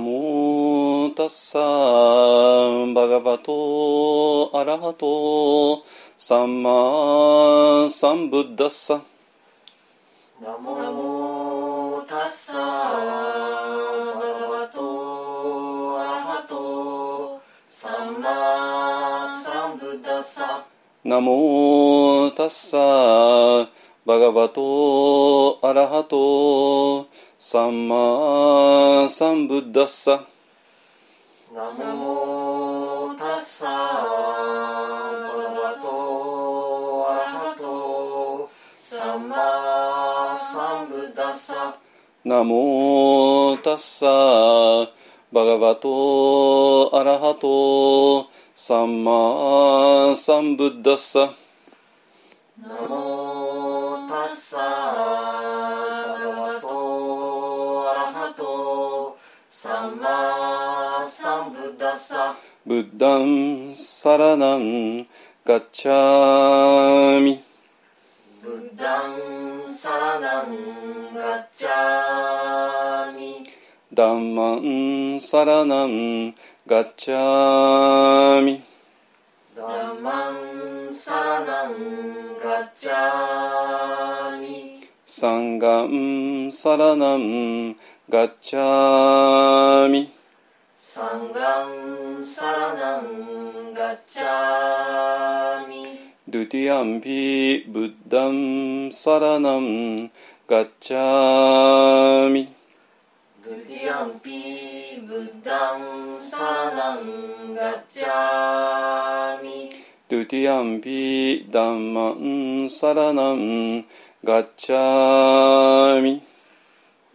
なもタッサバガバトアラハトサンマサンブッダッサナモタッサバガバトアラハトサンマサンブッダッサナモタッサバガバトアラハトサンマサンブッダッサ。ナモタッサバガバトアラハトサ。ンマサンブッダッサ。ナモタッサバガバトアラハト。サンマサンブッダッサ。ナモタッサブッダンサラナンガッチャミ。ブッダンサラナンガッチャミ。ダンマンサラナンガッチャミ。ダンマンサラナンガッチャミ。サンガンサラナンガッチャミサンガンサラナンガッチャミドゥティアンピブッダンサラナンガッチャミドゥティアンピブッダンサラナンガッチャミドゥティアンピダンマンサラナンガッチャミ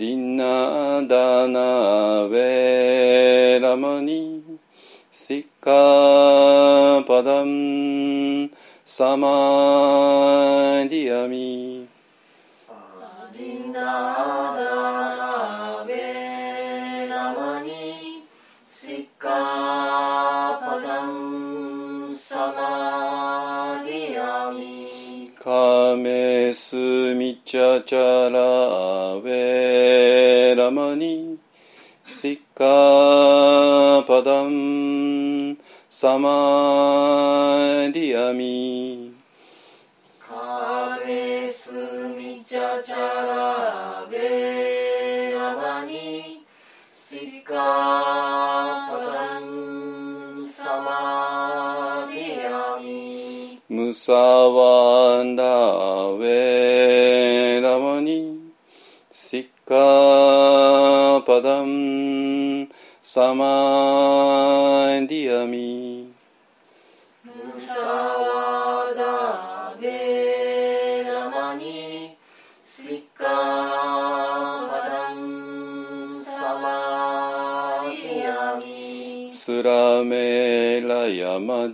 ミアディナダサマディアミカメスミチャチャラベラマニシカパダンサマディアミムサワンダウェラマニシッカパダンサマ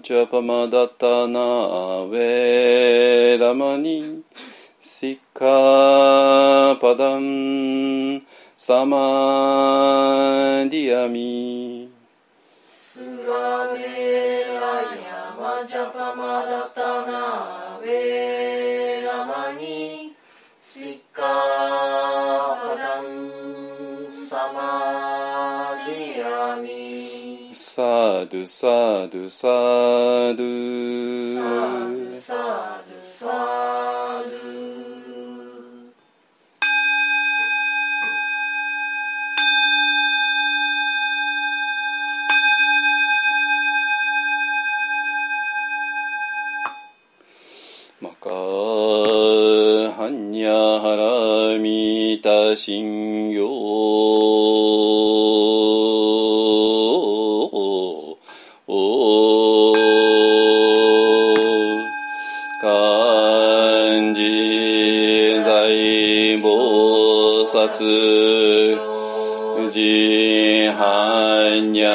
ヤマジャパマダタナウェサードサードサードサードサードマカハンニャハラミタシンじはにゃ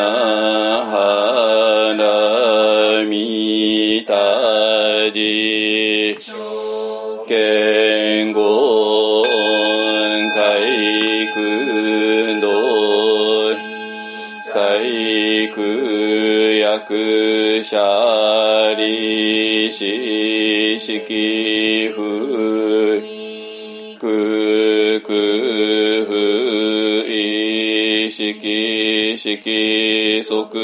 はらみたじけんごんかいくんどさいくやくしゃりししき識即空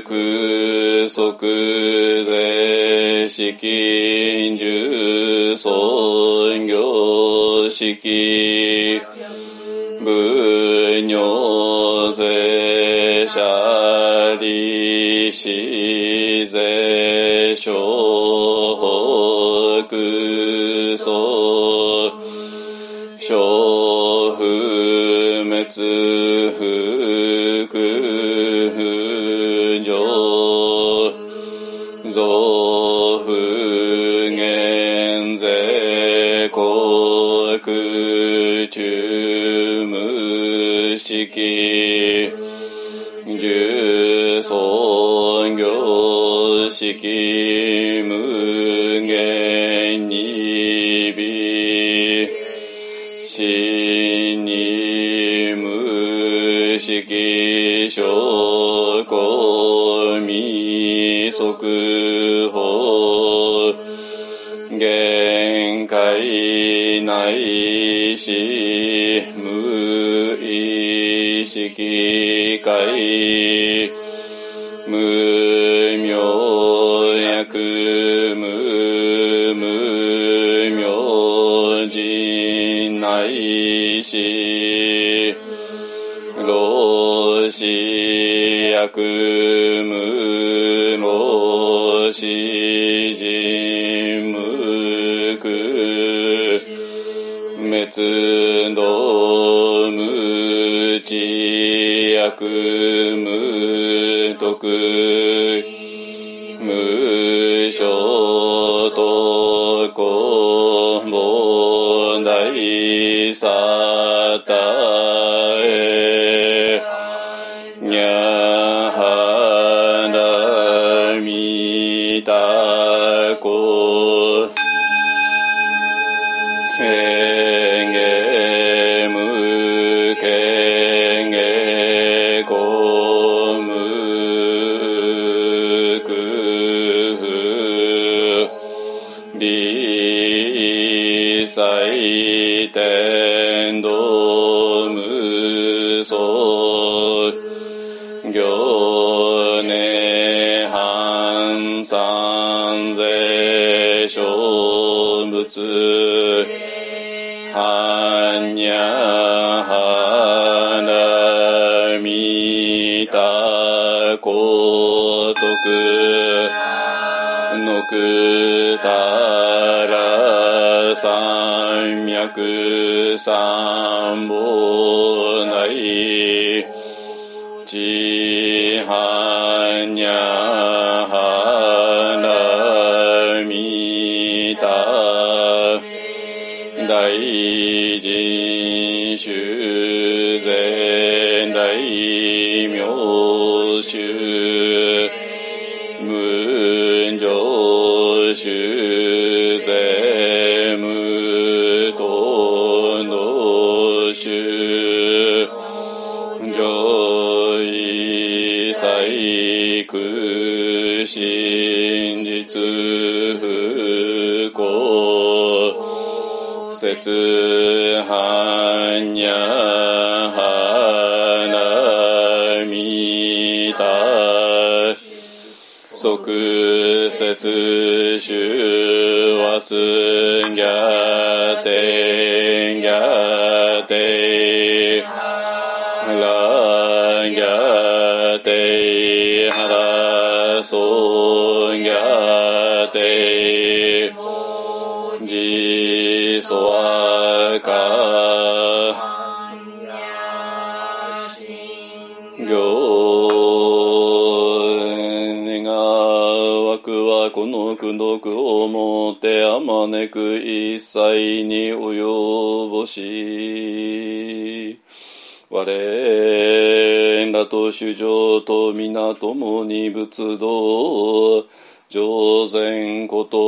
空即税式重尊業式分尿税者利子税小北総不滅不空上増不減税国中無式重尊識無徳無所とこも大さのくたら三脈三本ないちは主税無党の主。上位細工真実不幸。説即節主はすんぎゃてんぎゃてらんぎゃてはらそんぎゃてじそわかくどくをもてあまねく一切に及ぼし我らと主情と皆共に仏道上善こと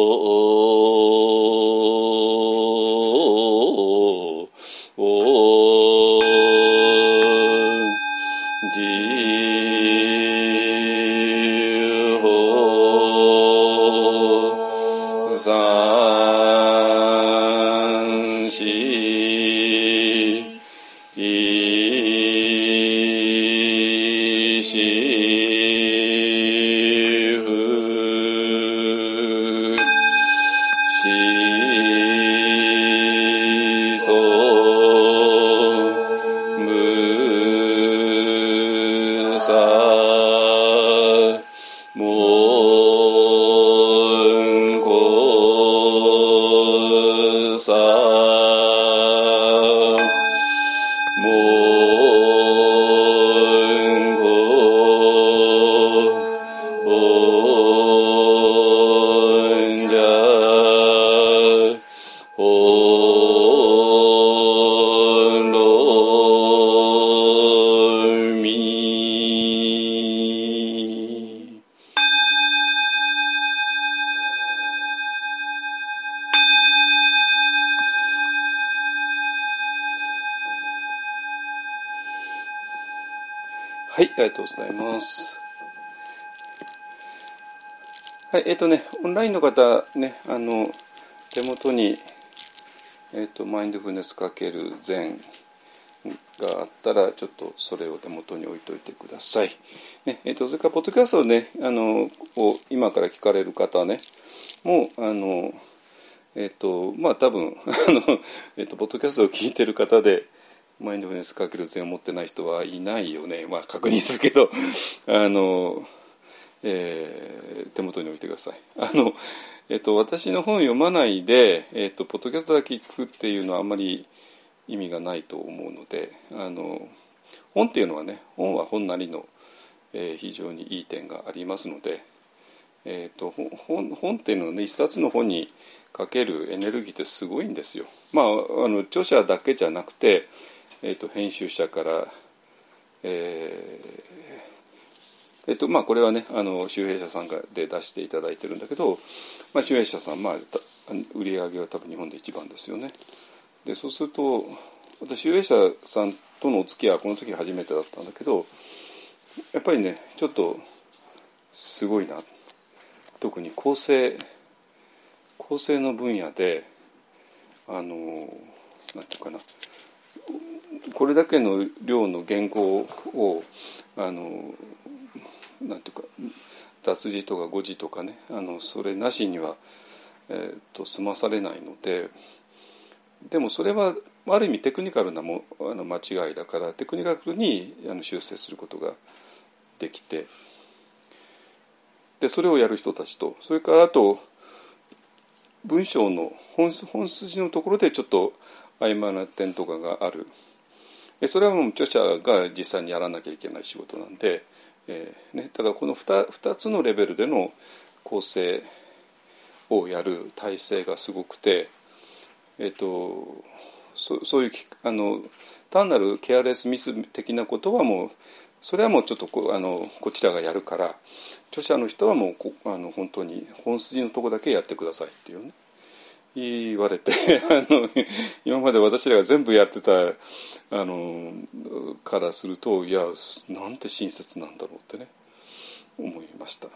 インドフルネスかける禅があったら、ちょっとそれを手元に置いといてください。ね、えっ、と、それから、ポッドキャストをね、あの、を今から聞かれる方ね、もう、あの、えっ、と、まあ、多分、あの、えっ、と、ポッドキャストを聞いてる方で、マインドフルネスかける禅を持ってない人はいないよね。まあ、確認するけど、あの、えー手元に置いてください。あの、えっと、私の本読まないで、えっと、ポッドキャストだけ聞くっていうのはあんまり意味がないと思うので、あの、本っていうのはね、本は本なりの、えー非常にいい点がありますので、えっと、本本っていうのはね、一冊の本にかけるエネルギーってすごいんですよ。まあ、あの、著者だけじゃなくて、えっと、編集者から、えーえっとまあ、これはねあの周平社さんがで出していただいてるんだけど、まあ、周平社さん、まあ、売り上げは多分日本で一番ですよね。でそうすると私周平社さんとのお付き合いはこの時初めてだったんだけどやっぱりねちょっとすごいな。特に構成構成の分野であのなんていうかな。これだけの量の原稿をあのなんていうか雑字とか誤字とかねあのそれなしには、えー、と済まされないのででもそれはある意味テクニカルなもあの間違いだからテクニカルにあの修正することができてでそれをやる人たちとそれからあと文章の本本筋のところでちょっと曖昧な点とかがある。それはもう著者が実際にやらなきゃいけない仕事なんで、えーね、だからこの 2, 2つのレベルでの構成をやる体制がすごくて、えー、とそそういうあの単なるケアレスミス的なことはもうそれはもうちょっとこあのこちらがやるから著者の人はもうこあの本当に本筋のとこだけやってくださいっていうね。言われて あの今まで私らが全部やってたあのからするといやなんて親切なんだろうってね思いました。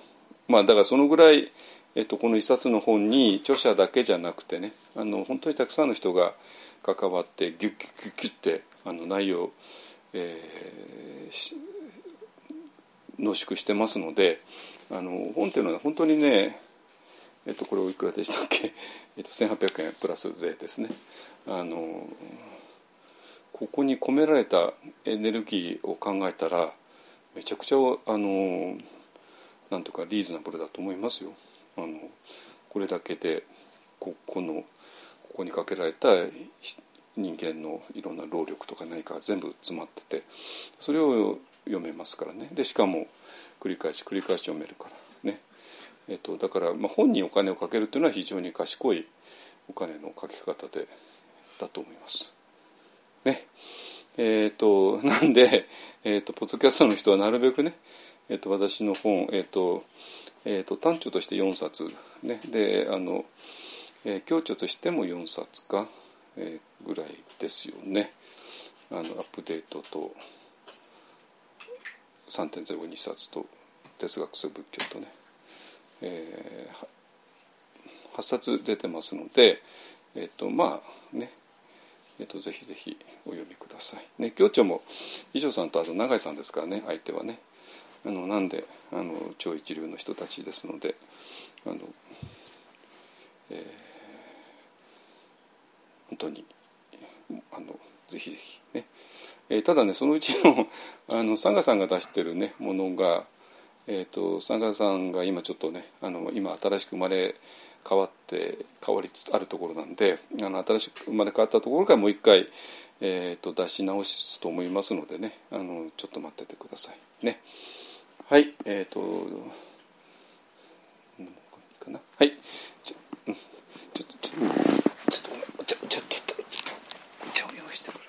まあだからそのぐらいえっと、この一冊の本に著者だけじゃなくてねあの本当にたくさんの人が関わってギュッギュッギュッギュッてあの内容、えー、濃縮してますのであの本っていうのは本当にね、えっと、これおいくらでしたっけ、えっと、1800円プラス税ですね。あのここに込められたエネルギーを考えたらめちゃくちゃあのなんとかリーズナブルだと思いますよ。あのこれだけでここのここにかけられた人間のいろんな労力とか何か全部詰まっててそれを読めますからねでしかも繰り返し繰り返し読めるから、えっと、だから、まあ、本にお金をかけるというのは非常に賢いお金のかけ方でだと思います。ね。えーと、なんで、えーと、ポッドキャストの人はなるべくね、えーと、私の本、えーとえー、と短調として4冊、ね、であの、えー、強調としても4冊か、えー、ぐらいですよね。あのアップデートと3.02冊と哲学性仏教とね、えー、8冊出てますので、えー、とまあねえー、とぜひぜひお読みください。ね、教長も伊条さんとあと永井さんですからね相手はね。あのなんであの超一流の人たちですのであの、えー、本当にあのぜひぜひね、えー、ただねそのうちのあのサンガさんが出してるねものが、えーと、さんが今ちょっとねあの今新しく生まれ変わって変わりつつあるところなんであの新しく生まれ変わったところからもう一回、えーと、出し直すと思いますのでねあのちょっと待っててくださいね。はいえっ、ー、とかな。はい。ちょ,、うん、ちょっとちょっとちょっとちょちょっとお茶を用意してくる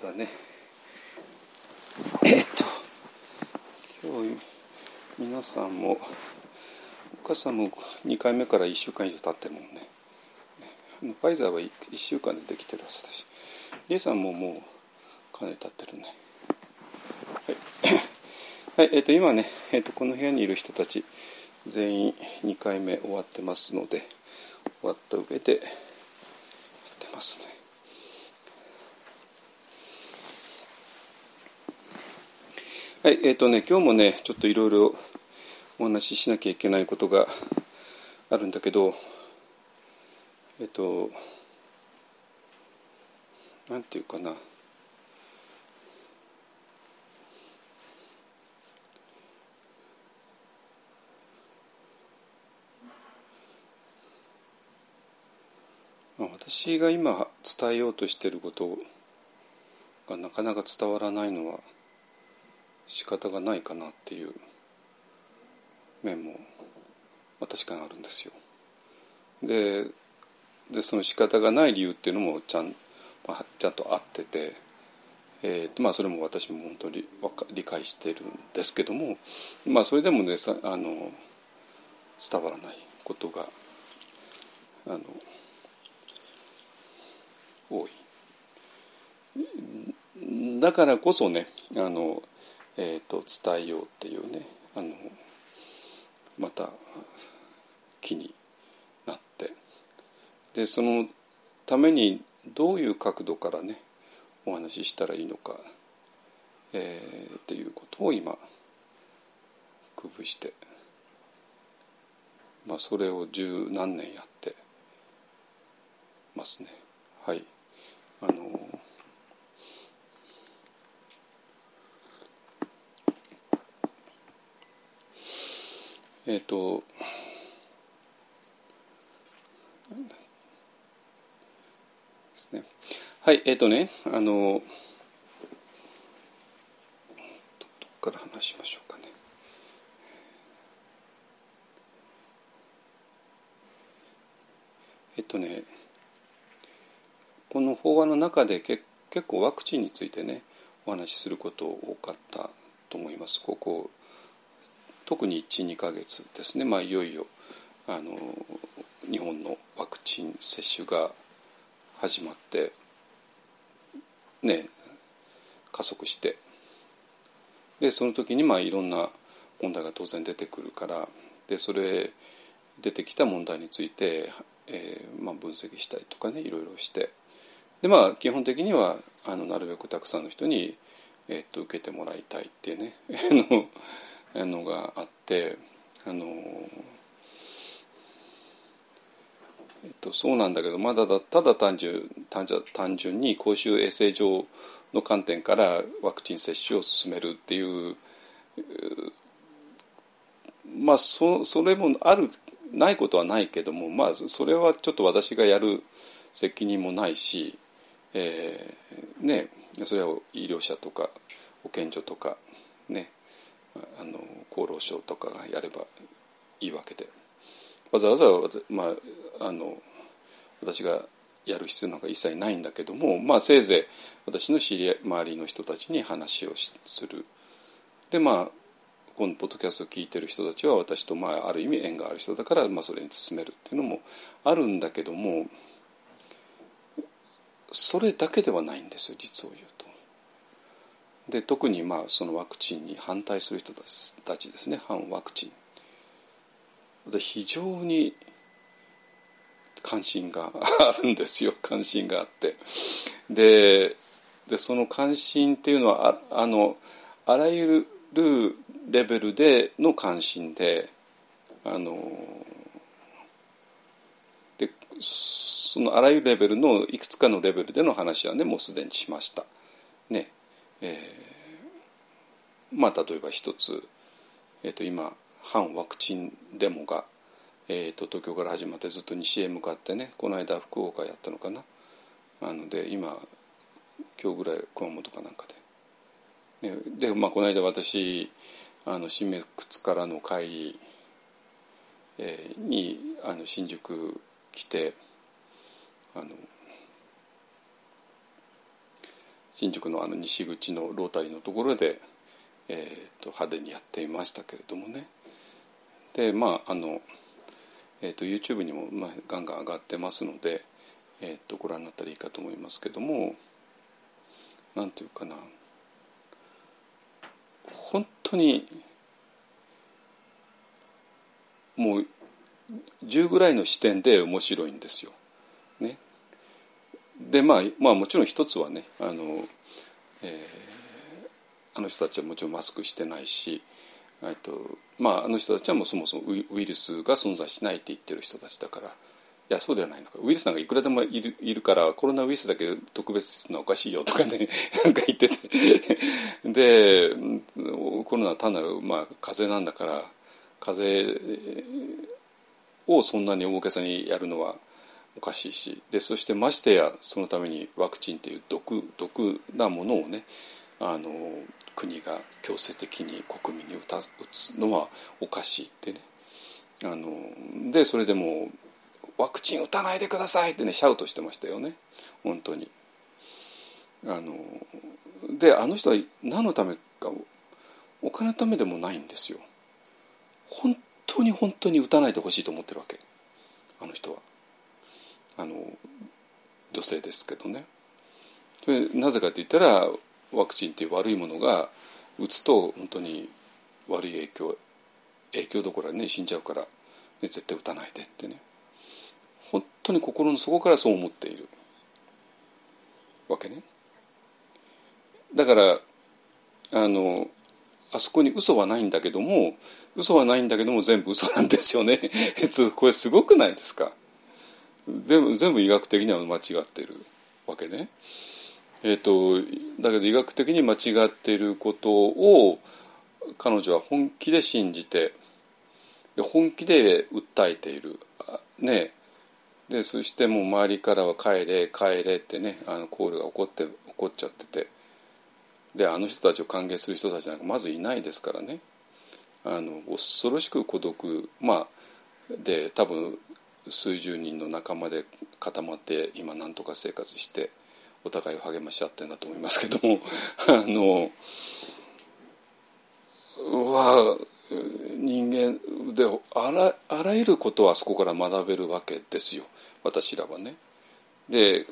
だねえっと今日さんもお母さんも2回目から1週間以上経ってるもんね。ファイザーは1週間でできてるはずだし。リエさんももうかなり経ってるね。はい、はい、えっ、と今ね、えっとこの部屋にいる人たち全員2回目終わってますので終わった上でやってますね。はい、えっ、ー、とね、今日もね、ちょっといろいろお話ししなきゃいけないことがあるんだけど、えっ、と、なんていうかな。私が今伝えようとしていることがなかなか伝わらないのは仕方がないかなっていう面も、まあ、確かにあるんですよ。ででその仕方がない理由っていうのもちゃん,、まあ、ちゃんとあってて、えーまあ、それも私も本当に理解してるんですけども、まあ、それでもねさあの伝わらないことがあの多い。だからこそねあのえーと、伝えようっていうねあのまた気になって。でそのためにどういう角度からねお話ししたらいいのか、えー、っていうことを今工夫して、まあ、それを十何年やってますね。はい。あのえっ、ー、とはいえっ、ー、とねあのどこから話しましょうかね。えっ、ー、とねこの法話の中でけ結構ワクチンについてねお話しすること多かったと思います。ここ特に12か月ですね、まあ、いよいよあの日本のワクチン接種が始まってね加速して。でその時にまあいろんな問題が当然出てくるからでそれ出てきた問題について、えーまあ、分析したりとかねいろいろして。でまあ基本的にはあのなるべくたくさんの人に、えー、っと受けてもらいたいっていうね。のがあってあのえっと、そうなんだけどまだただ単純単単純に公衆衛生上の観点からワクチン接種を進めるっていうまあそそれもあるないことはないけどもまあそれはちょっと私がやる責任もないし、えー、ねそれは医療者とか保健所とかねあの厚労省とかがやればいいわけでわざわざ、まあ、あの私がやる必要なんか一切ないんだけども、まあ、せいぜい私の知り周りの人たちに話をする。でまあこのポッドキャストを聞いてる人たちは私と、まあ、ある意味縁がある人だから、まあ、それに進めるっていうのもあるんだけどもそれだけではないんですよ実を言うと。で特にまあそのワクチンに反対する人たちですね反ワクチンで。非常に関心が あるんですよ関心があってででその関心っていうのはああのあらゆるレベルでの関心であのでそのあらゆるレベルのいくつかのレベルでの話はねもうすでにしました。えー、まあ例えば一つ、えー、と今反ワクチンデモがえーと、東京から始まってずっと西へ向かってねこの間福岡やったのかななので今今日ぐらい熊本かなんかで。ね、で、まあ、この間私あの新メ靴からの帰り、え、にあの新宿来てあの新宿のあの西口のロータリーのところで、えーと、派手にやっていましたけれどもねでまああのえーと、YouTube にも、まあ、ガンガン上がってますので、えーと、ご覧になったらいいかと思いますけども何ていうかな本当にもう10ぐらいの視点で面白いんですよ。でまあまあもちろん一つはねあの、えー、あの人たちはもちろんマスクしてないしえっとまあ、あの人たちはもうそもそもウイルスが存在しないって言ってる人たちだからいやそうではないのか。ウイルスなんかいくらでもいるいるからコロナウイルスだけ特別なおかしいよとかね なんか言ってて。でコロナは単なる、まあ、風邪なんだから風邪をそんなに大げさにやるのはおかしいしでそしてましてやそのためにワクチンっていう毒毒なものをねあの国が強制的に国民に打た打つのはおかしいってねあのでそれでもワクチン打たないでくださいってねシャウトしてましたよね本当に。あのであの人は何のためかお金のためでもないんですよ。本当に本当に打たないでほしいと思ってるわけあの人は。あの女性ですけどね。なぜかって言ったらワクチンっていう悪いものが打つと本当に悪い影響影響どころかね死んじゃうから、絶対打たないでってね。本当に心の底からそう思っている。わけね。だからあのあそこに嘘はないんだけども嘘はないんだけども全部嘘なんですよね。これすごくないですか？全部全部医学的には間違ってるわけね。えーと、だけど医学的に間違っていることを彼女は本気で信じて本気で訴えている。ねでそしてもう周りからは「帰れ帰れ」ってねあのコールが起こって起こっちゃっててであの人たちを歓迎する人たちなんかまずいないですからねあの恐ろしく孤独まあで多分数十人の仲間で固まって今何とか生活してお互いを励まし合ってんだと思いますけどもあのは人間であらあらゆることはそこから学べるわけですよ私らはね。で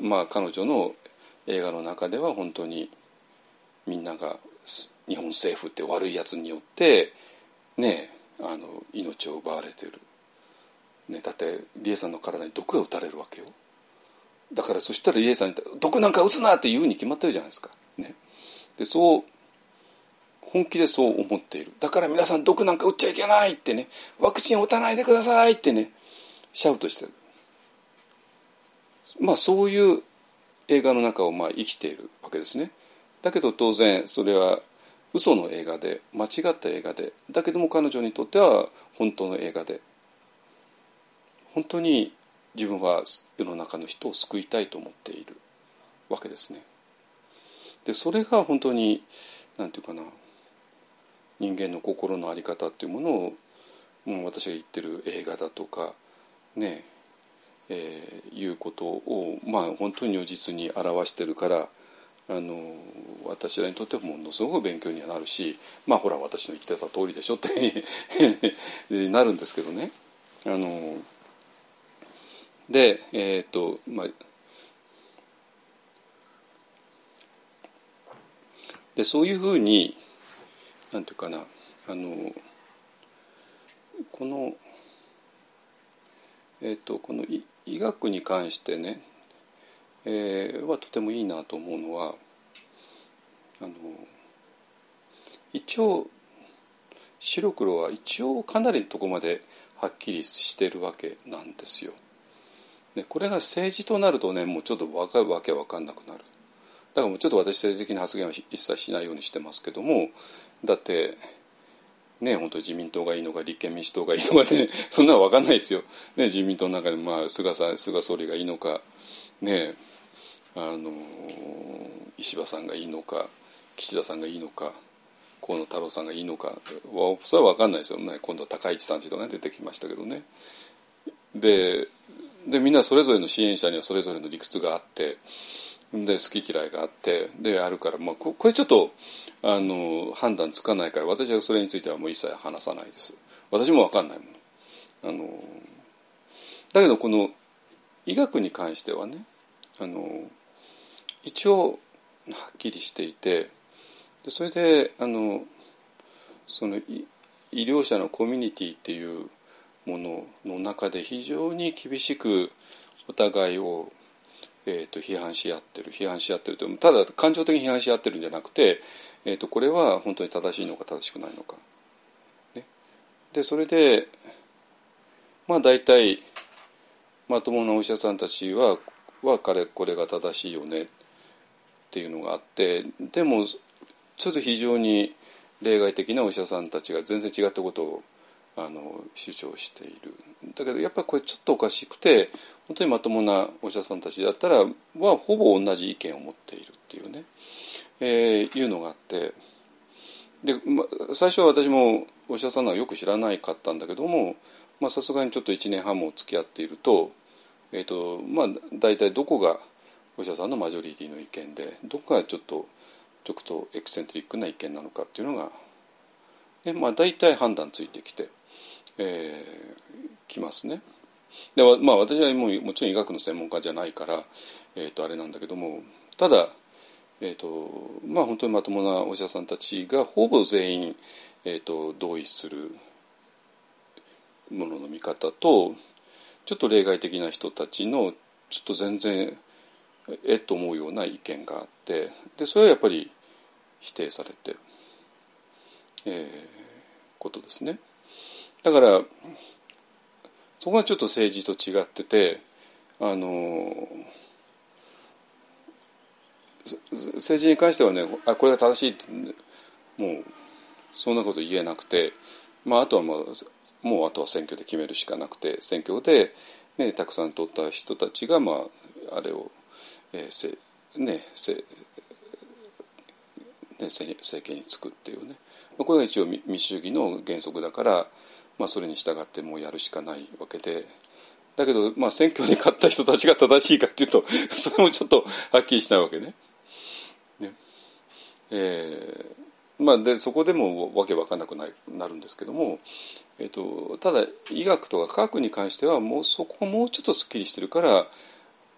まあ彼女の映画の中では本当にみんなが日本政府って悪いやつによってねあの命を奪われてるね、だって理恵さんの体に毒が打たれるわけよ。だからそしたら理恵さんに「毒なんか打つな!」って言うに決まってるじゃないですか。ね、でそう本気でそう思っている。だから皆さん毒なんか打っちゃいけないってね。ワクチン打たないでくださいってねシャウトしてる。まあそういう映画の中をまあ生きているわけですね。だけど当然それは嘘の映画で間違った映画でだけども彼女にとっては本当の映画で本当に自分は世の中の人を救いたいと思っているわけですね。でそれが本当に何て言うかな人間の心の在り方っていうものをもう私が言ってる映画だとかねえー、いうことをまあ本当に如実に表してるからあの私らにとってはものすごく勉強にはなるしまあほら私の言ってた通りでしょって なるんですけどねあのでえっ、とまあでそういうふうになんていうかなあのこのえっ、とこの医学に関してね、えー、はとてもいいなと思うのはあの一応白黒は一応かなりのとこまではっきりしてるわけなんですよ。ね、これが政治となるとねもうちょっと分かるわけ分かんなくなる。だからもうちょっと私政治的な発言は一切しないようにしてますけどもだってね本当に自民党がいいのか立憲民主党がいいのかね そんなの分かんないですよ、ね、自民党の中で、まあ、菅さん菅総理がいいのかねあの石破さんがいいのか岸田さんがいいのか河野太郎さんがいいのかそれは分かんないですよ。ね今度は高市さんというのが出てきましたけどね。ででみんなそれぞれの支援者にはそれぞれの理屈があってで好き嫌いがあってであるから、まあ、これちょっとあの判断つかないから私はそれについてはもう一切話さないです。私も分かんないもんあのだけどこの医学に関してはねあの一応はっきりしていてでそれであのその医療者のコミュニティっていうものの中で非常に厳しくお互いを、えーと、批判し合ってる批判し合ってるとただ感情的に批判し合ってるんじゃなくて、えーと、これは本当に正しいのか正しくないのか。ね、でそれでまあ大体まともなお医者さんたちはは彼これが正しいよねっていうのがあってでもちょっと非常に例外的なお医者さんたちが全然違ったことをあの主張しているだけどやっぱりこれちょっとおかしくて本当にまともなお医者さんたちだったらはほぼ同じ意見を持っているっていうね、えー、いうのがあってで、ま、最初は私もお医者さんはよく知らないかったんだけどもさすがにちょっと1年半も付き合っていると,、えーとまあ、大体どこがお医者さんのマジョリティの意見でどこがちょっとちょっとエクセントリックな意見なのかっていうのが、ねまあ、大体判断ついてきて。えー、きますね。でまあ、私はもうもちろん医学の専門家じゃないから、えー、とあれなんだけどもただ、えーとまあ、本当にまともなお医者さんたちがほぼ全員、えーと、同意するものの見方とちょっと例外的な人たちのちょっと全然えっと思うような意見があってでそれはやっぱり否定されて、えー、ことですね。だからそこはちょっと政治と違っててあの政治に関してはねあこれが正しいもうそんなこと言えなくて、まあ、あとはもうもうあとは選挙で決めるしかなくて選挙で、ね、たくさん取った人たちが、まあ、あれを、えーせねせね、政権につくっていうね。これが一応民主主義の原則だから、まあ、それに従ってもうやるしかないわけでだけど、まあ、選挙に勝った人たちが正しいかっていうと それもちょっとはっきりしないわけね。ねえーまあ、でそこでもわけわかんなくななるんですけども、えーと、ただ医学とか科学に関してはもうそこはもうちょっとすっきりしてるから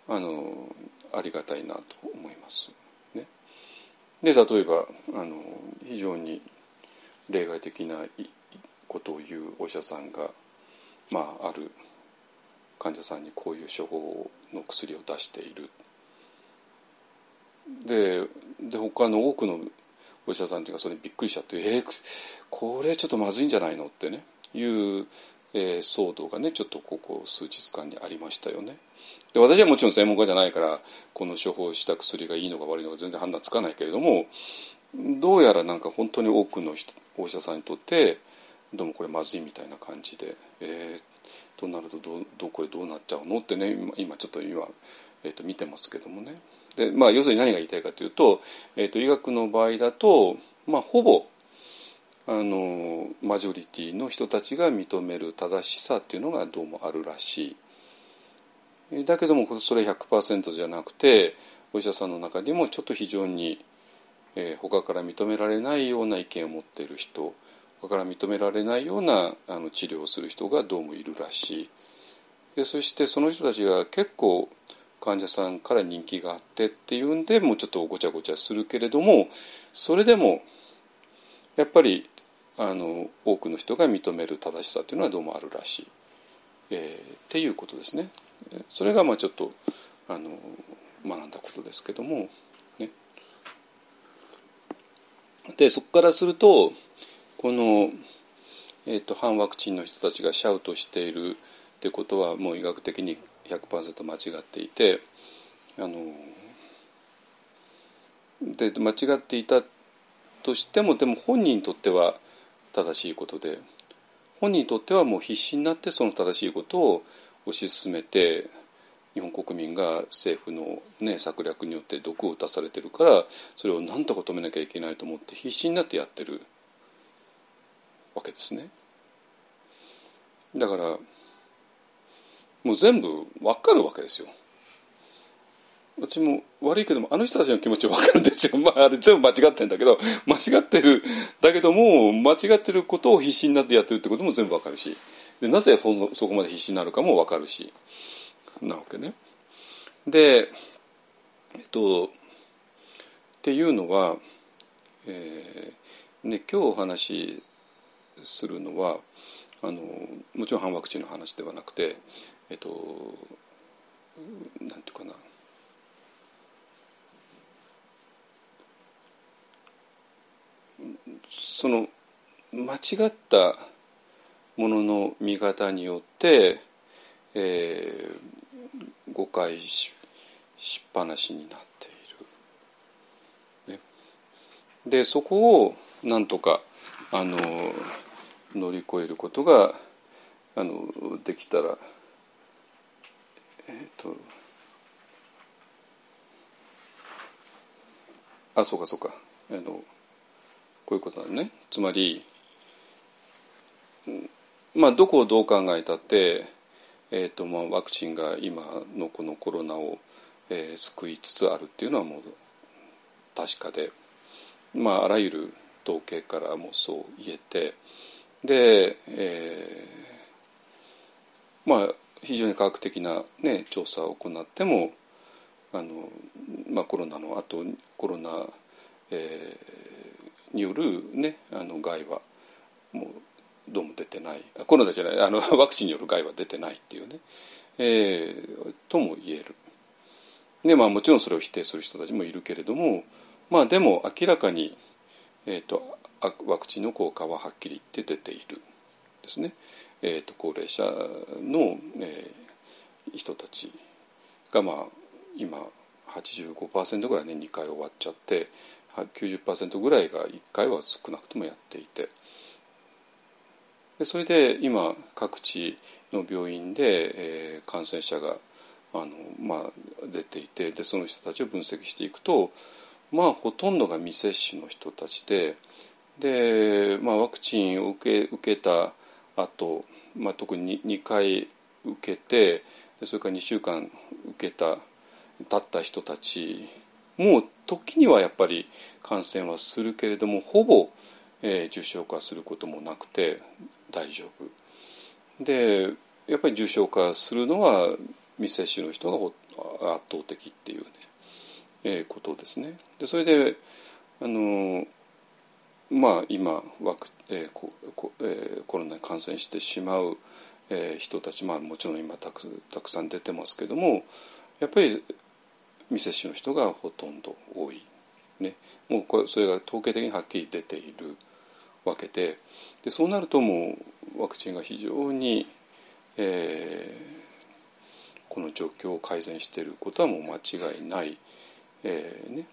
あのありがたいなと思います。ね、で例えばあの非常に例外的なことを言うお医者さんが、まあ、ある患者さんにこういう処方の薬を出しているでで他の多くのお医者さんっていうかそれにびっくりしちゃって「えー、これちょっとまずいんじゃないの?」ってねいう、えー、騒動がねちょっとここ数日間にありましたよね。で私はもちろん専門家じゃないからこの処方した薬がいいのか悪いのか全然判断つかないけれどもどうやらなんか本当に多くのお医者さんにとってどうもこれまずいみたいな感じで、えー、となるとどどこれどうなっちゃうのってね今今ちょっと今、えー、と見てますけどもねで、まあ、要するに何が言いたいかというと,、えー、と医学の場合だと、まあ、ほぼあのマジョリティの人たちが認める正しさっていうのがどうもあるらしい。だけどもそれ100%じゃなくてお医者さんの中にもちょっと非常に、えー、他から認められないような意見を持っている人から認められないようなあの治療をする人がどうもいるらしい。でそしてその人たちが結構患者さんから人気があってっていうんでもうちょっとごちゃごちゃするけれどもそれでもやっぱりあの多くの人が認める正しさというのはどうもあるらしい、えー、っていうことですね。それがまあちょっとあの学んだことですけども、ね、でそこからするとこの、えーと、反ワクチンの人たちがシャウトしているってことはもう医学的に100%間違っていてあので間違っていたとしてもでも本人にとっては正しいことで本人にとってはもう必死になってその正しいことを推し進めて日本国民が政府の、ね、策略によって毒を打たされてるからそれを何とか止めなきゃいけないと思って必死になってやってる。わけですね。だからもう全部わかるわけですよ。私も悪いけどもあの人たちの気持ちわかるんですよ。まああれ全部間違ってんだけど間違ってるだけども間違ってることを必死になってやってるってことも全部わかるしでなぜそこまで必死になるかもわかるしなわけね。でえっとっていうのは、えーね、今日お話しするのはあのもちろん反ワクチンの話ではなくてえっとなんていうかなその間違ったものの見方によって、えー、誤解ししっぱなしになっている。ね、でそこをなんとかあの乗り越えることがあのできたらえっ、ー、とあそうかそうか。あのこういうことだね。つまりまあどこをどう考えたって、えーとまあ、ワクチンが今のこのコロナを、えー、救いつつあるっていうのはもう確かで、まあ、あらゆる統計からもそう言えてで、えー、まあ非常に科学的な、ね、調査を行ってもあの、まあ、コロナの後コロナ、えー、による、ね、あの害はもうどうも出てない。コロナじゃない。あの ワクチンによる害は出てないっていうね、えー、とも言える。でまあ、もちろんそれを否定する人たちもいるけれども、まあ、でも明らかに、えーと、ワクチンの効果ははっきり言って出ているですね、えーと、高齢者の、えー、人たちが、まあ、今85%ぐらいね2回終わっちゃって90%ぐらいが1回は少なくともやっていて。でそれで今各地の病院で、えー、感染者があの、まあ、出ていてでその人たちを分析していくと、まあ、ほとんどが未接種の人たちでで、まあ、ワクチンを受け受けた後、まあ特に 2, 回受けてそれから2週間受けた経った人たちもう時にはやっぱり感染はするけれどもほぼ、えー、重症化することもなくて大丈夫でやっぱり重症化するのは未接種の人が圧倒的っていうね、えー、ことですね。でそれであのまあ今ワク、えーこえー、コロナに感染してしまう、えー、人たち、まあ、もちろん今たくたくさん出てますけどもやっぱり未接種の人がほとんど多い、ね、もうこれそれが統計的にはっきり出ているわけででそうなるともうワクチンが非常に、えー、この状況を改善していることはもう間違いない、えーね、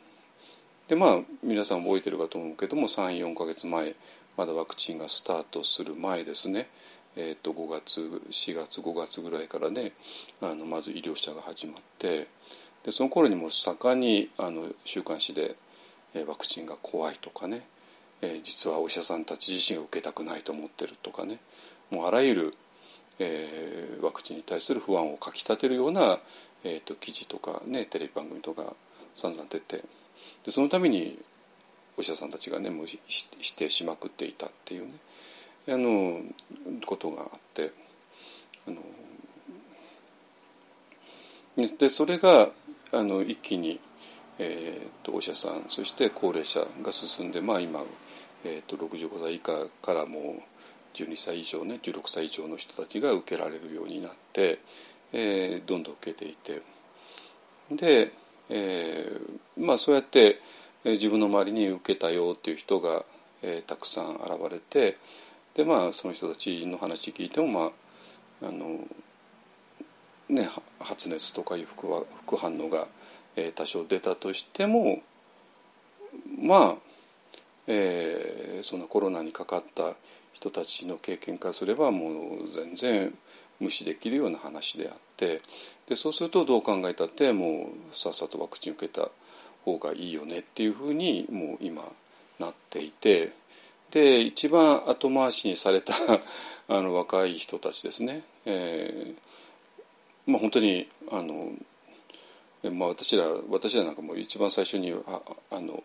でまあ皆さん覚えてるかと思うけども34か月前まだワクチンがスタートする前ですね。えー、と5月4月5月ぐらいからねあのまず医療者が始まってでその頃にも盛んにあの週刊誌で、えー、ワクチンが怖いとかね、えー、実はお医者さんたち自身が受けたくないと思ってるとかねもうあらゆる、えー、ワクチンに対する不安をかきたてるような、えーと、記事とかねテレビ番組とか散々出てでそのためにお医者さんたちがねもう否定しまくっていたっていうねあのことがあってあのでそれがあの一気に、えーと、お医者さんそして高齢者が進んで、まあ、今、えーと、65歳以下からもう12歳以上ね16歳以上の人たちが受けられるようになって、えー、どんどん受けていてで、えー、まあそうやって、え、自分の周りに受けたよっていう人が、えー、たくさん現れてでまあその人たちの話聞いてもまああのね発熱とかいう副は副反応が、えー、多少出たとしてもまあ、えー、そのコロナにかかった人たちの経験からすればもう全然無視できるような話であってでそうするとどう考えたってもうさっさとワクチン受けた方がいいよねっていうふうにもう今なっていてで一番後回しにされた あの若い人たちですね、えーまあ、本当にあの、まあ、私ら私らなんかも一番最初にああの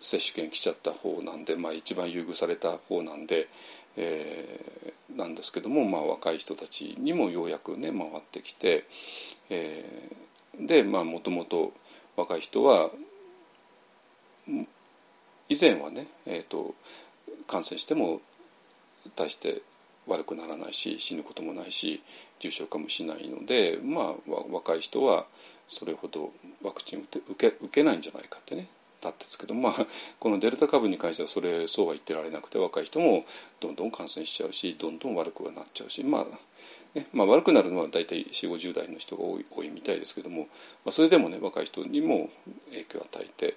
接種券来ちゃった方なんで、まあ、一番優遇された方なんで、えー、なんですけども、まあ、若い人たちにもようやくね回ってきて、えー、でまあもともと若い人は以前はね、えーと感染しても大して悪くならないし死ぬこともないし重症化もしないので、まあ、若い人はそれほどワクチン受け受けないんじゃないかってねったんですけど、まあ、このデルタ株に関してはそれそうは言ってられなくて若い人もどんどん感染しちゃうしどんどん悪くはなっちゃうし、まあねまあ、悪くなるのは大体4 5 0代の人が多い多いみたいですけども、まあ、それでもね若い人にも影響を与えて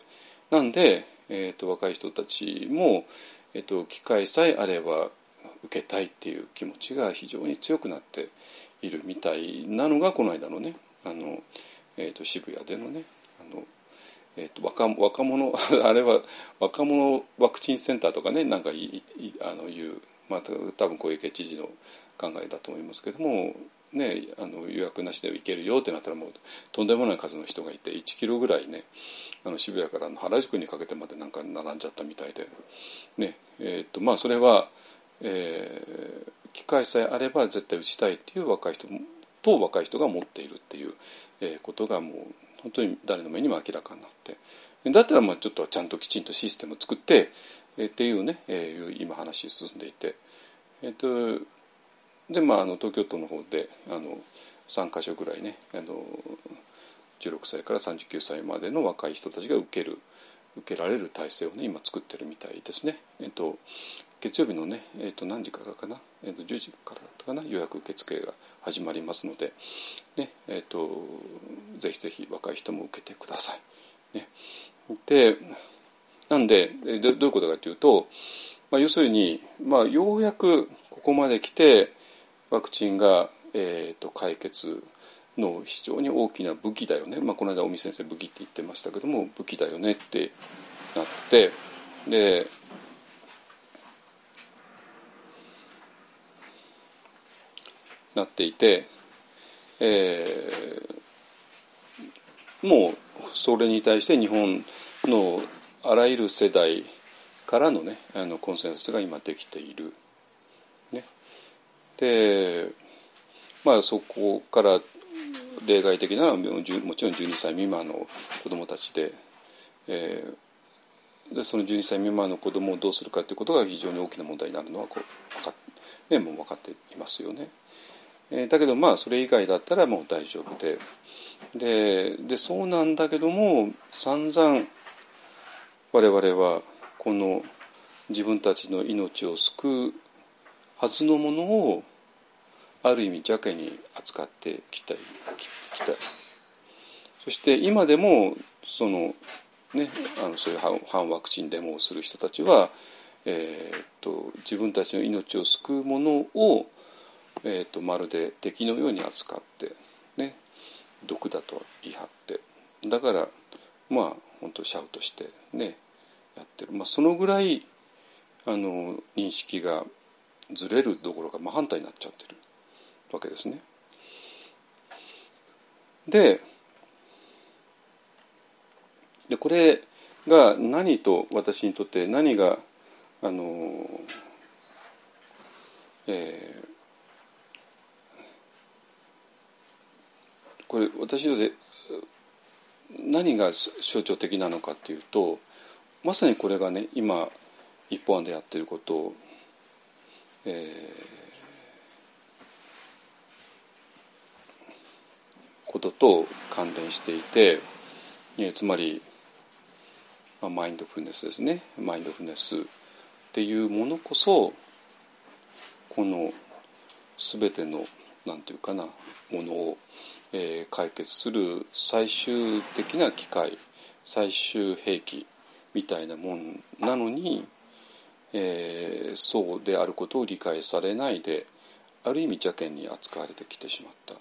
なんで、えーと若い人たちもえっと、機会さえあれば受けたいっていう気持ちが非常に強くなっているみたいなのがこの間のねあの、えっと、渋谷でのね、えっと、若若者 あれは若者ワクチンセンターとかねなんかいいあのいう、まあ、多分小池知事の考えだと思いますけどもね、あの予約なしで行けるよってなったらもうとんでもない数の人がいて1キロぐらいねあの渋谷から原宿にかけてまでなんか並んじゃったみたいで、ねえ、っとまあ、それは、えー、機会さえあれば絶対打ちたいっていう若い人と若い人が持っているっていう、えー、ことがもう本当に誰の目にも明らかになってだったらまあちょっとちゃんときちんとシステムを作って、っていうね、えー、今話進んでいて。えーとでまあ、あの東京都の方であの3か所ぐらいねあの16歳から39歳までの若い人たちが受ける受けられる体制をね今作ってるみたいですね。えっと月曜日のね、えっと何時からかな、えっと10時からだったかな？予約受付が始まりますので、ねえっとぜひぜひ若い人も受けてください。ね、でなんでどどういうことかというと、まあ、要するに、まあ、ようやくここまで来てワクチンが、えーと、解決の非常に大きな武器だよね、まあ、この間尾身先生武器って言ってましたけども武器だよねってなってでなっていて、えー、もうそれに対して日本のあらゆる世代からのねあのコンセンサスが今できている。ね、でまあそこから例外的なのはもちろん12歳未満の子どもたちで,、えー、でその12歳未満の子どもをどうするかということが非常に大きな問題になるのはこうか,、ね、もう分かっていますよね。え、だけどまあそれ以外だったらもう大丈夫で。ででそうなんだけども散々我々はこの自分たちの命を救うはずのものをある意味邪気に扱ってきたきたそして今でもその、ね、あのそういう反ワクチンデモをする人たちは、えー、っと自分たちの命を救うものを、えー、っとまるで敵のように扱って、ね、毒だと言い張ってだからまあ本当シャウトしてねやってる、まあ、そのぐらいあの認識がずれるどころか真反対になっちゃってるわけですね。ででこれが何と私にとって何があの、えー、これ私にとって何が象徴的なのかっていうとまさにこれがね今一方案でやってることを、えー、ことと関連していて、えつまり、まあ、マインドフルネスですね。マインドフルネスっていうものこそこの全ての何て言うかなものを、えー、解決する最終的な機会最終兵器みたいなもんなのに、えー、そうであることを理解されないである意味邪険に扱われてきてしまった。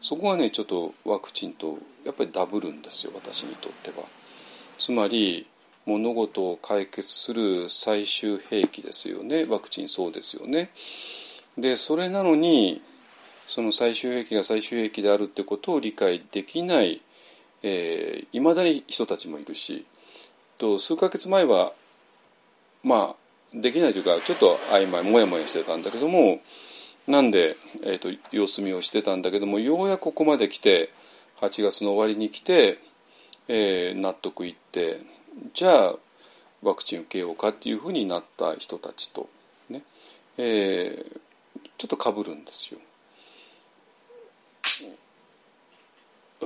そこがねちょっとワクチンとやっぱりダブるんですよ私にとっては。つまり物事を解決する最終兵器ですよね。ワクチンそうですよね。でそれなのにその最終兵器が最終兵器であるってことを理解できないえー、未だに人たちもいるしと数ヶ月前はまあできないというかちょっと曖昧もやもやしてたんだけどもなんで、えーと、様子見をしてたんだけどもようやくここまで来て8月の終わりに来て、えー、納得いってじゃあワクチン受けようかっていうふうになった人たちとね、えー、ちょっとかぶるんですよ。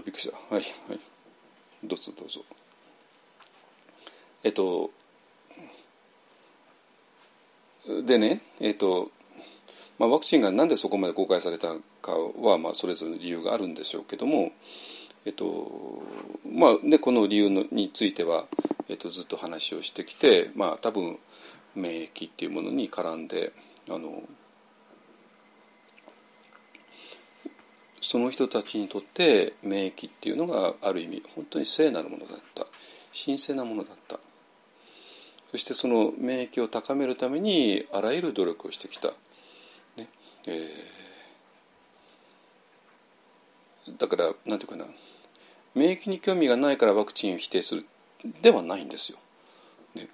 びっくりした。はいはい。どうぞどうぞ。えっとでねえっとまあ、ワクチンがなんでそこまで公開されたかは、まあ、それぞれの理由があるんでしょうけども、えっとまあね、この理由のについては、えっと、ずっと話をしてきて、まあ、多分免疫っていうものに絡んであのその人たちにとって免疫っていうのがある意味本当に聖なるものだった。神聖なものだった。そしてその免疫を高めるためにあらゆる努力をしてきた、ね。えー、だから何て言うかな。免疫に興味がないからワクチンを否定するではないんですよ。ね、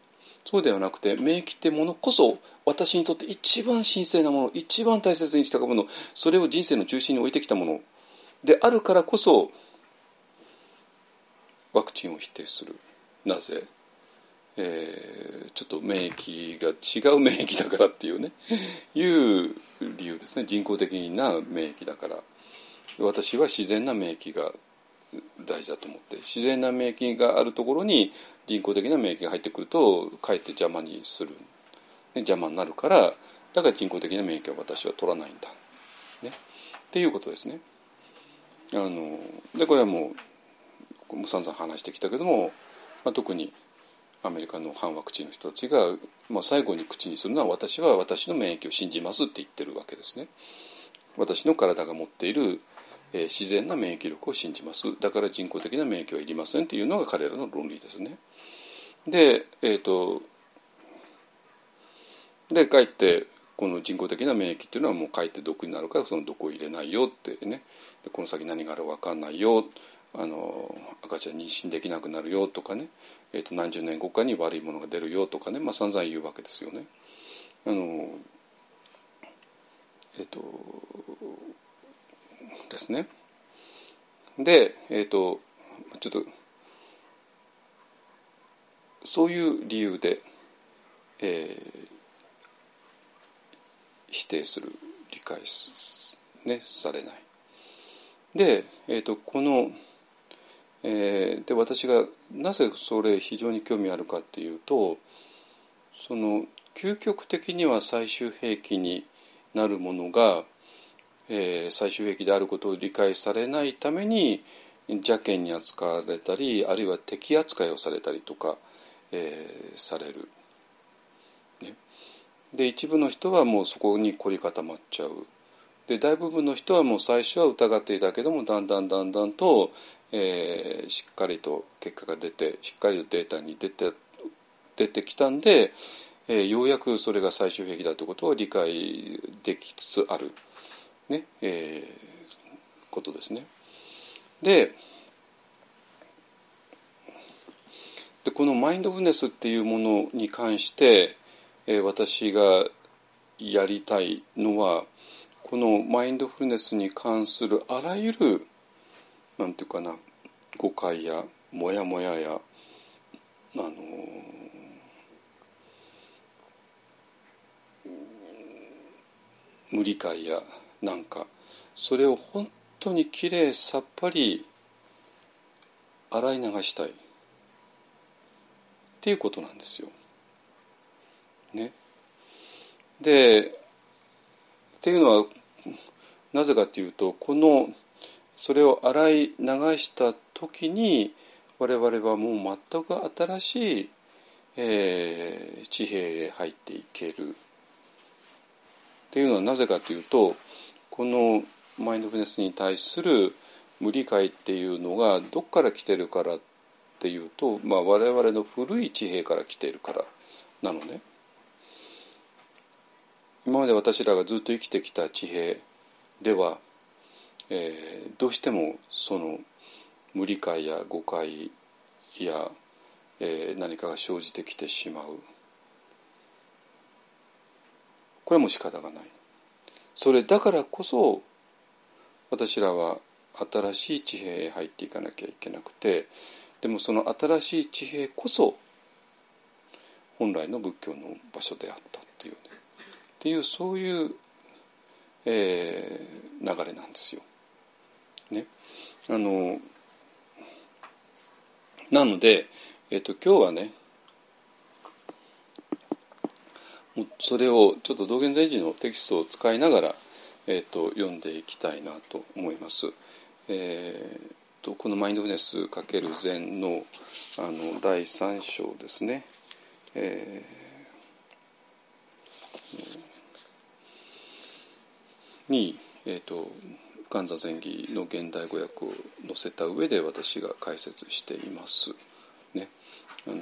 そうではなくて免疫ってものこそ私にとって一番神聖なもの一番大切にしたものそれを人生の中心に置いてきたものであるからこそワクチンを否定する。なぜ、えー、ちょっと免疫が違う免疫だからっていうね。いう理由ですね。人工的な免疫だから。私は自然な免疫が大事だと思って自然な免疫があるところに人工的な免疫が入ってくるとかえって邪魔にする、邪魔になるからだから人工的な免疫は私は取らないんだ、ね、っていうことですね。あのでこれはもうもう散々話してきたけども、まあ、特にアメリカの反ワクチンの人たちが、まあ、最後に口にするのは私は私の免疫を信じますって言ってるわけですね。私の体が持っている、え、自然な免疫力を信じますだから人工的な免疫はいりませんっていうのが彼らの論理ですね。でえっ、ー、とでかえってこの人工的な免疫っていうのはもうかえって毒になるからその毒を入れないよってねでこの先何があるか分かんないよあの赤ちゃん妊娠できなくなるよとかね、えーと、何十年後かに悪いものが出るよとかね、まあ、散々言うわけですよね。あのえっ、ー、とですね。で、えっ、ー、とちょっとそういう理由で、えー、否定する理解ね、されない。で、えーと、この、えー、で私がなぜそれ非常に興味あるかっていうとその究極的には最終兵器になるものが、えー、最終兵器であることを理解されないために邪険に扱われたりあるいは敵扱いをされたりとか、えー、される。ね、で一部の人はもうそこに凝り固まっちゃう。で大部分の人はもう最初は疑っていたけどもだんだんだんだんと、えー、しっかりと結果が出てしっかりとデータに出て出てきたんで、えー、ようやくそれが最終兵器だということを理解できつつある、ねえー、ことですね。ででこのマインドフネスっていうものに関して、え、私がやりたいのはこのマインドフルネスに関するあらゆるなんていうかな誤解やモヤモヤやあの無理解やなんかそれを本当にきれいさっぱり洗い流したいっていうことなんですよ。でっていうのはなぜかというとこのそれを洗い流した時に我々はもう全く新しい、えー、地平へ入っていけるっていうのはなぜかというとこのマインドフルネスに対する無理解っていうのがどっから来てるからっていうと、まあ、我々の古い地平から来てるからなのね。今まで私らがずっと生きてきた地平では、えー、どうしてもその無理解や誤解や、えー、何かが生じてきてしまう。これも仕方がない。それだからこそ私らは新しい地平へ入っていかなきゃいけなくてでもその新しい地平こそ本来の仏教の場所であったっていうね。っていうそういう、えー、流れなんですよ。ね、あのなので、えーと、今日はねもそれをちょっと道元禅師のテキストを使いながら、えーと、読んでいきたいなと思います。えーと、この「マインドフネス×禅の」あの第3章ですね。えーに、えーと、元座禅儀の現代語訳を載せた上で私が解説しています。ね、あの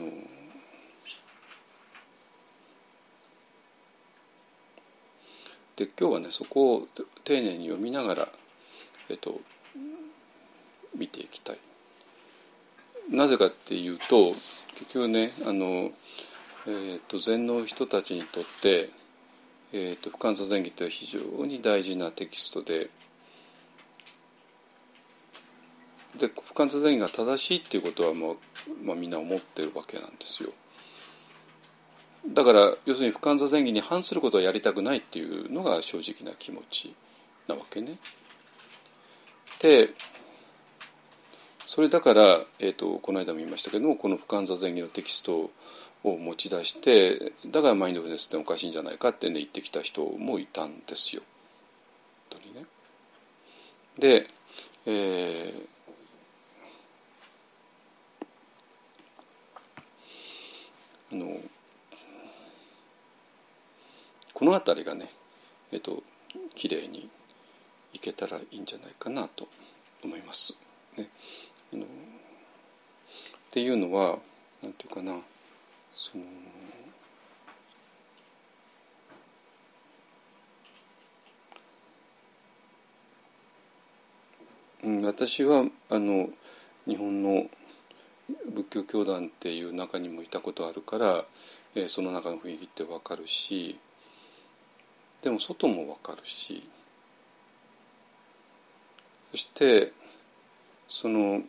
で今日はねそこを丁寧に読みながら、えっと、見ていきたい。なぜかっていうと結局ねあの、えー、と禅の人たちにとってえーと、不感座禅儀って非常に大事なテキストでで不感座禅儀が正しいっていうことはもう、まあ、みんな思ってるわけなんですよ。だから要するに不感座禅儀に反することはやりたくないっていうのが正直な気持ちなわけね。でそれだから、えー、とこの間も言いましたけどもこの「不完座前儀」のテキストを持ち出してだからマインドフルネスっておかしいんじゃないかってね言ってきた人もいたんですよ。本当にね。で、えーあのこの辺りがねえっ、と綺麗にいけたらいいんじゃないかなと思います。ね、あのっていうのはなんていうかなそのうん、私はあの日本の仏教教団っていう中にもいたことあるから、えーその中の雰囲気って分かるしでも外も分かるしそしてその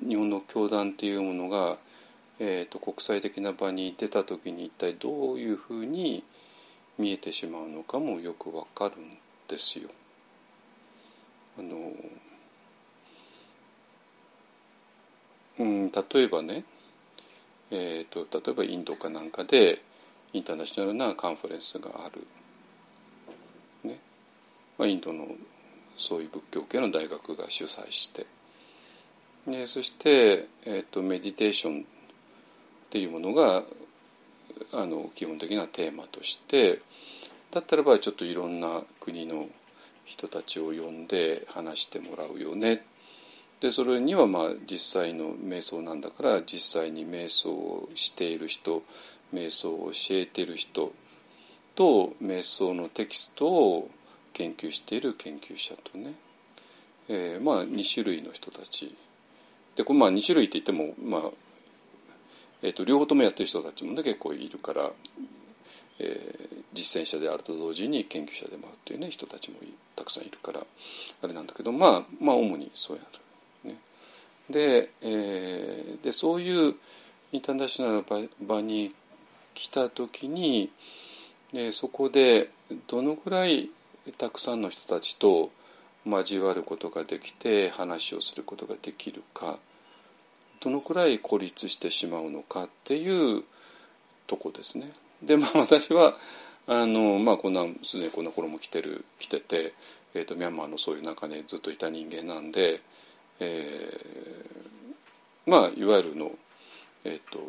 日本の教団っていうものが、えー、と国際的な場に出た時に一体どういうふうに見えてしまうのかもよく分かるんですよ。あのうん、例えばね、えー、と例えばインドかなんかでインターナショナルなカンファレンスがある、ね。まあ、インドのそういう仏教系の大学が主催して。でそして、えー、とメディテーションっていうものがあの基本的なテーマとしてだったらばちょっといろんな国の人たちを呼んで話してもらうよね。でそれにはまあ実際の瞑想なんだから実際に瞑想をしている人瞑想を教えている人と瞑想のテキストを研究している研究者とね、えーまあ2種類の人たち。でこれまあ2種類って言っても、まあえー、と両方ともやってる人たちもね結構いるから、えー実践者であると同時に研究者でもあるっていうね人たちもたくさんいるからあれなんだけどまあまあ主にそうやる。ね、で,、えーでそういうインターナショナルな場に来た時にでそこでどのぐらいたくさんの人たちと交わることができて話をすることができるかどのくらい孤立してしまうのかっていうとこですね。でまあ私はあの、まあ、こんなすでにこんな頃も来てる来てて、えー、とミャンマーのそういう中にずっといた人間なんで、えーまあいわゆるのえっ、と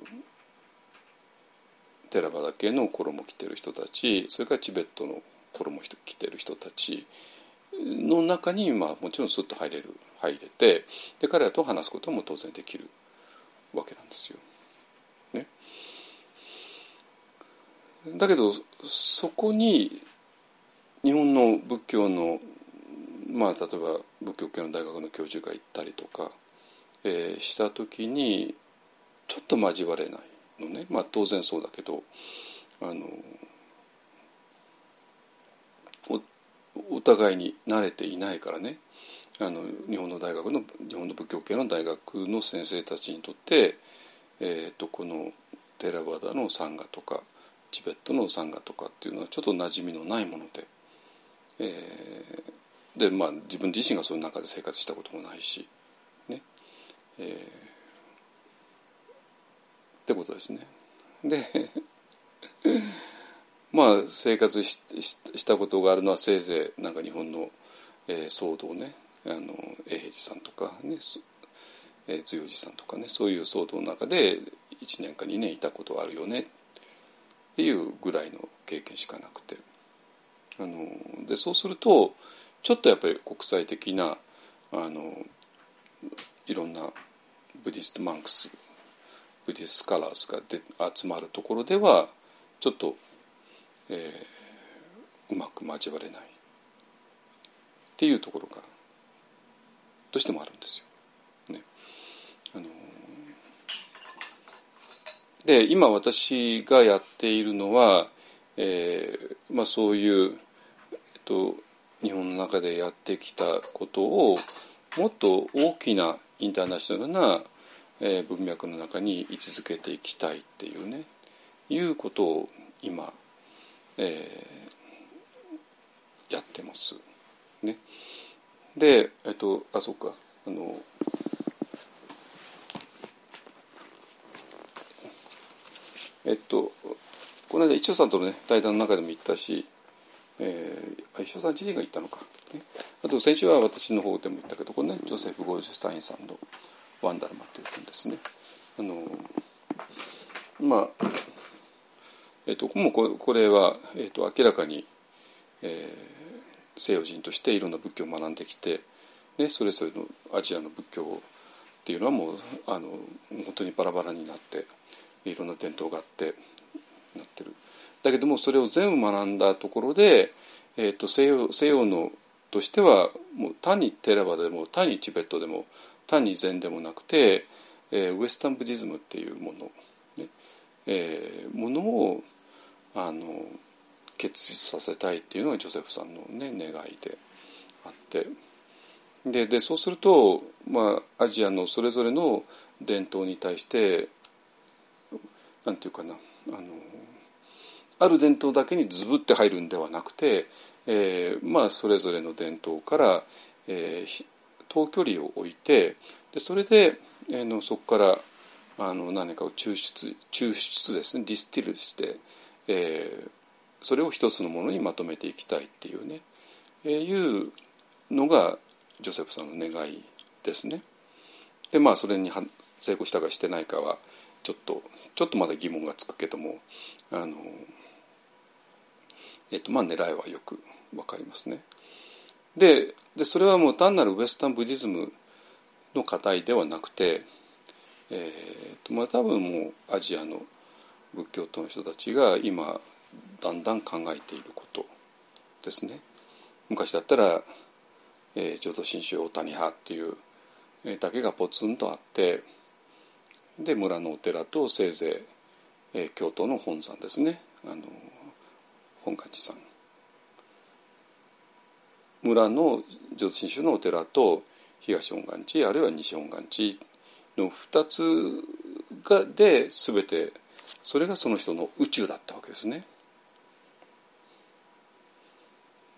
テラバダ系の頃も来てる人たちそれからチベットの頃も来てる人たちの中に、まあ、もちろんスッと入れる入れてで彼らと話すことも当然できるわけなんですよ。ね、だけどそこに日本の仏教のまあ例えば仏教系の大学の教授が行ったりとか、えーした時にちょっと交われないのね。まあ当然そうだけどあのおお互いに慣れていないからね。あの日本の大学の日本の仏教系の大学の先生たちにとって、えー、とこのテラバダのサンガとかチベットのサンガとかっていうのはちょっと馴染みのないもので、えーでまあ自分自身がそういう中で生活したこともないしねえーってことですね。で まあ生活しししたことがあるのはせいぜいなんか日本の、えー僧堂ねあの永平寺さんとかねえー、強寺さんとかねそういう僧堂の中で1年か2年いたことあるよねっていうぐらいの経験しかなくて。あのでそうするとちょっとやっぱり国際的なあのいろんな Buddhist monks Buddhist scholars がで集まるところではちょっと、えーうまく交われない。っていうところがどうしてもあるんですよ。ね、あので今私がやっているのは、えーまあ、そういう、えっと、日本の中でやってきたことをもっと大きなインターナショナルな、えー文脈の中に位置づけていきたいっていうねいうことを今、えーやってます。ね、でえっとあそうか。あのえっとこの間一応さんとのね対談の中でも言ったし、えー、一応さん自身が言ったのか、ね、あと先週は私の方でも言ったけどこれねジョセフ・ゴールジュスタインさんの「ワンダルマ」という本ですね。あのまあえっと、もうこれこれは、えっと、明らかに、えー、西洋人としていろんな仏教を学んできて、ね、それぞれのアジアの仏教っていうのはもうあの本当にバラバラになっていろんな伝統があってなってる。だけどもそれを全部学んだところで、えーと、西洋西洋のとしてはもう単にテラバでも単にチベットでも単に禅でもなくて、えー、ウエスタンブディズムっていうもの、ねえー、ものをあの結実させたいっていうのがジョセフさんの、ね、願いであって。ででそうすると、まあ、アジアのそれぞれの伝統に対してなんていうかなあのある伝統だけにズブって入るんではなくて、えー、まあそれぞれの伝統から、えー、遠距離を置いてでそれで、えー、のそこからあの何かを抽出抽出ですね distill して、えー、それを一つのものにまとめていきたいっていうね、えー、いうのがジョセフさんの願いですね。でまあそれに成功したかしてないかはちょっとちょっとまだ疑問がつくけどもあの、えっとまあ、狙いはよく分かりますね。ででそれはもう単なるウエスタン・ブディズムの課題ではなくて、えーとまあ、多分もうアジアの仏教徒の人たちが今だんだん考えていることですね。昔だったら、えー、浄土真宗大谷派っていう、え、だけがポツンとあってで村のお寺とせいぜい、えー、京都の本山ですねあの本願寺さん村の浄土真宗のお寺と東本願寺あるいは西本願寺の2つがで全てそれがその人の宇宙だったわけですね。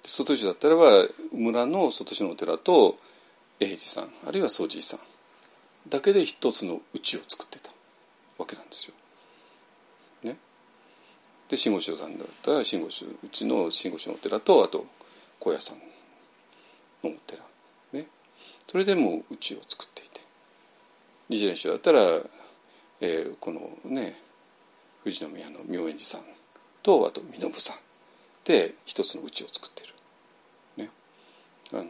外宇宙だったらば村の外市のお寺と永治さんあるいは宗寺さんだけで一つの宇宙を作ってたわけなんですよ。ね、で慎吾師さんだったら慎吾師うちの慎吾師のお寺とあと高野山のお寺、ね、それでも宇宙を作っていて日蓮宗だったら、えー、このね富士宮の妙円寺さんとあと身延さんで一つの宇宙を作っている。あの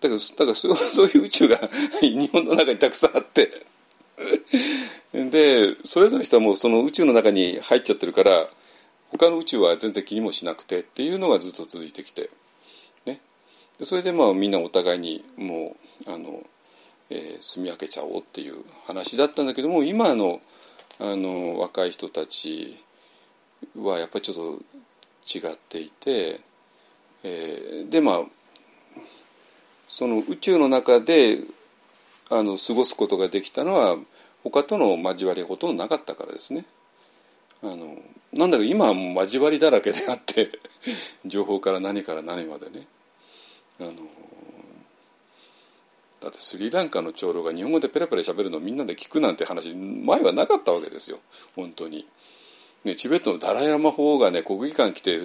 だからだからそう そういう宇宙が日本の中にたくさんあって。でそれぞれの人はもうその宇宙の中に入っちゃってるから他の宇宙は全然気にもしなくてっていうのがずっと続いてきて、ね、でそれでまあみんなお互いにもうあの、えー、住み分けちゃおうっていう話だったんだけども今のあの若い人たちはやっぱりちょっと違っていて、えー、でまあその宇宙の中であの過ごすことができたのは他との交わりがほとんどなかったからですね。あのなんだか今は交わりだらけであって 情報から何から何までねあのだってスリランカの長老が日本語でペラペラ喋るのをみんなで聞くなんて話前はなかったわけですよ本当に。ね、チベットのダライ・ラマ法がね国技館来て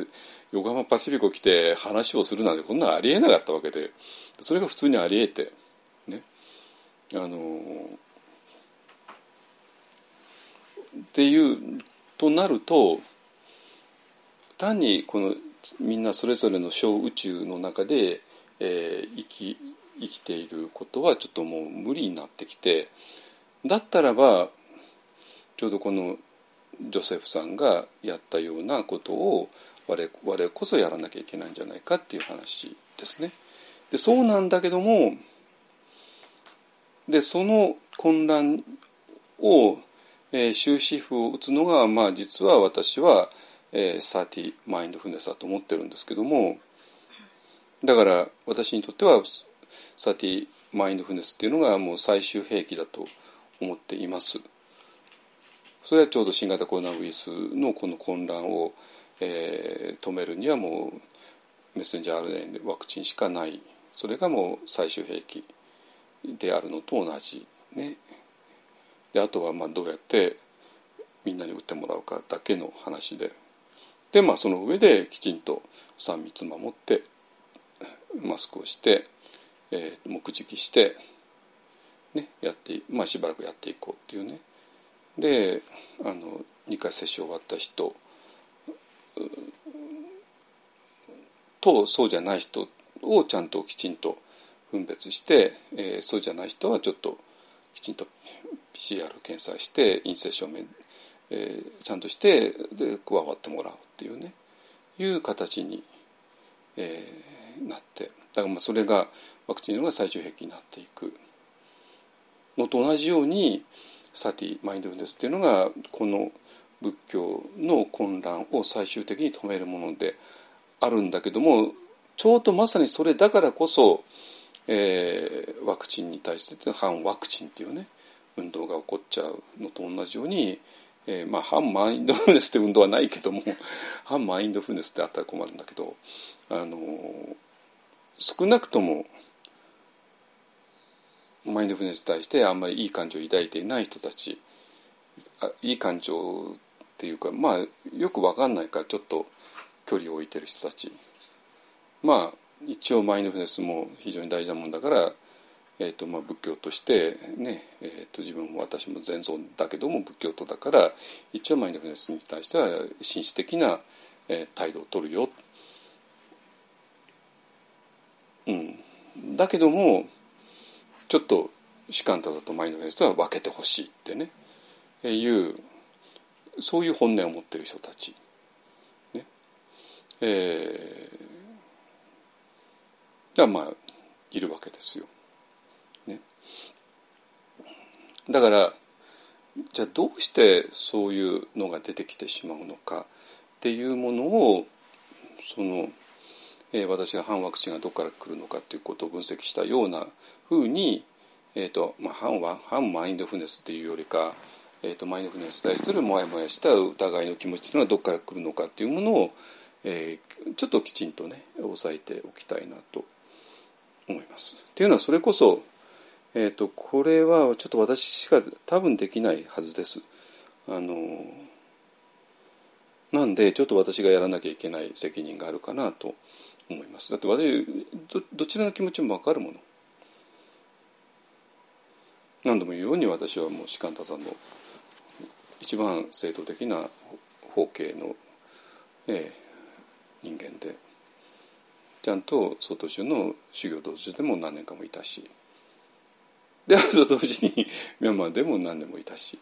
横浜パシフィコ来て話をするなんてこんなありえなかったわけでそれが普通にありえてね。あのっていうとなると単にこのみんなそれぞれの小宇宙の中で、えー、生き生きていることはちょっともう無理になってきてだったらばちょうどこのジョセフさんがやったようなことを我々こそやらなきゃいけないんじゃないかっていう話ですね。でそうなんだけどもでその混乱を、えー、終止符を打つのが、まあ、実は私は、えー、サティマインドフルネスだと思ってるんですけどもだから私にとってはサティマインドフルネスっていうのがもう最終兵器だと思っています。それはちょうど新型コロナウイルスのこの混乱を、えー、止めるにはもうメッセンジャー RNA ワクチンしかないそれがもう最終兵器であるのと同じね。であとはまあどうやってみんなに打ってもらうかだけの話で。でまあその上できちんと3密守ってマスクをして、えー、目撃して、ね、やってまあしばらくやっていこうっていうね。であの2回接種終わった人とそうじゃない人をちゃんときちんと分別して、えー、そうじゃない人はちょっときちんと PCR 検査して陰性証明、えー、ちゃんとしてで加わってもらうっていうねいう形に、えー、なって。だからまあそれがワクチンのが最終兵器になっていく。のと同じようにサティマインドフルネスっていうのがこの仏教の混乱を最終的に止めるものであるんだけどもちょうどまさにそれだからこそ、えー、ワクチンに対して反ワクチンっていうね運動が起こっちゃうのと同じように、えー、まあ反マインドフルネスって運動はないけども 反マインドフルネスってあったら困るんだけどあの少なくともマインドフルネスに対してあんまりいい感情を抱いていない人たちあいい感情っていうかまあよく分かんないからちょっと距離を置いてる人たち。まあ一応マインドフルネスも非常に大事なもんだから、えーとまあ、仏教としてね、えーと、自分も私も禅僧だけども仏教徒だから一応マインドフルネスに対しては紳士的な、え、態度を取るよ。うん、だけどもちょっと主観多座とマインドフルネスとは分けてほしいってね。いうそういう本音を持ってる人たち。ねえー、がまあいるわけですよ。ね、だからじゃあどうしてそういうのが出てきてしまうのかっていうものをその、えー、私が反ワクチンがどこから来るのかっていうことを分析したようなふうに、えーとまあ、反は反マインドフネスっていうよりかえーと、マインドフルネスに対するモヤモヤした疑いの気持ちというのはどこから来るのかっていうものを、えー、ちょっときちんとね押さえておきたいなと思います。っていうのはそれこそ、えーと、これはちょっと私しか多分できないはずです。あのなんでちょっと私がやらなきゃいけない責任があるかなと思います。だって私どどちらの気持ちも分かるもの。何度も言うように私はもう士官多さんの一番正統的な法系の、えー、人間でちゃんと外州の修行道場でも何年かもいたしであと同時に ミャンマーでも何年もいたし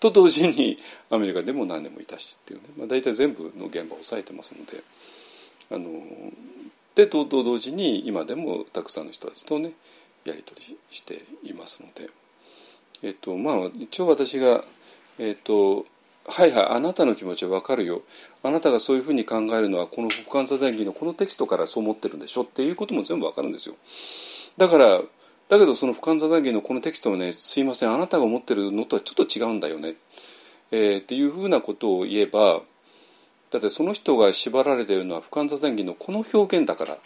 と同時にアメリカでも何年もいたしっていうね、まあ、大体全部の現場を押さえてますのであのでと同時に今でもたくさんの人たちとねやり取りしていますので、えっとまあ、一応私がえっ、ー、とはいはいあなたの気持ちは分かるよ。あなたがそういうふうに考えるのはこの「不感座伝記」のこのテキストからそう思ってるんでしょ？っていうことも全部分かるんですよ。だからだけどその「不感座伝記」のこのテキストはねすいませんあなたが思ってるのとはちょっと違うんだよね、えー、っていうふうなことを言えばだってその人が縛られているのは不感座伝記のこの表現だから。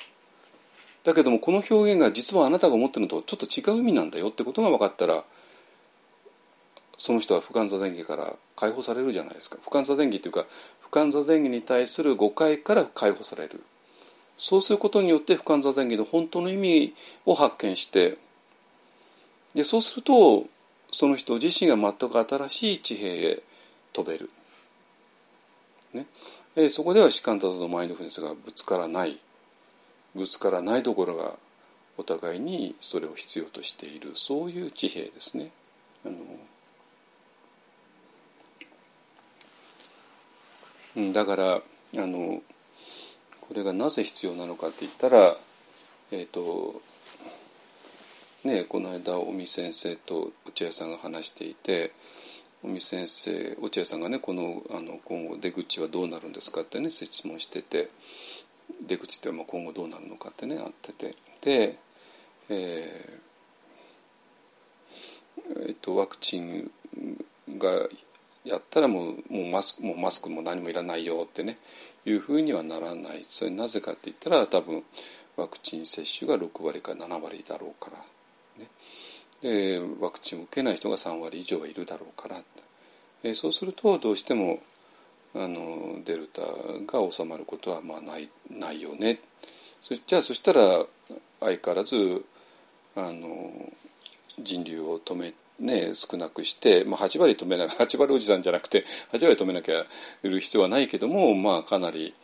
だけどもこの表現が実はあなたが思ってるのとちょっと違う意味なんだよってことが分かったらその人は不感座前儀から解放されるじゃないですか。不感座前儀っていうか不感座前儀に対する誤解から解放される。そうすることによって不感座前儀の本当の意味を発見してでそうするとその人自身が全く新しい地平へ飛べる、ね、えそこでは士官座のマインドフルネスがぶつからない。ぶつからないところがお互いにそれを必要としている。そういう地平ですね。あのだからあのこれがなぜ必要なのかって言ったらえっ、ー、とねこの間尾身先生と落合さんが話していて尾身先生落合さんがねこのあの今後出口はどうなるんですかってね質問してて出口ってまあ今後どうなるのかってねあってて。で、えーえー、とワクチンがやったらもうもうマスクもうマスクも何もいらないよってねいうふうにはならない。それなぜかって言ったら多分ワクチン接種が6割か7割だろうから、ね、でワクチンを受けない人が3割以上はいるだろうから、え、そうするとどうしてもあのデルタが収まることはまあないないよね。そじゃあそしたら相変わらずあの人流を止めね、少なくして、まあ、8割止めな8 割おじさんじゃなくて8割止めなきゃいる必要はないけども、まあ、かなり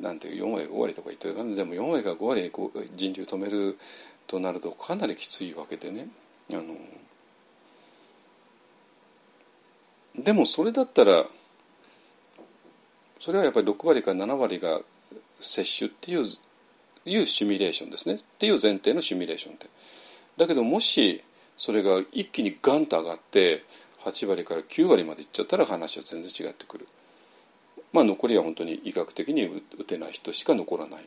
なんていう4割5割とか言ってるからでも4割か5割人流止めるとなるとかなりきついわけでね。あのでもそれだったらそれはやっぱり6割か7割が接種っていういうシミュレーションですね。っていう前提のシミュレーションでだけどもしそれが一気にガンと上がって8割から9割までいっちゃったら話は全然違ってくる。まあ残りは本当に医学的に打てない人しか残らない。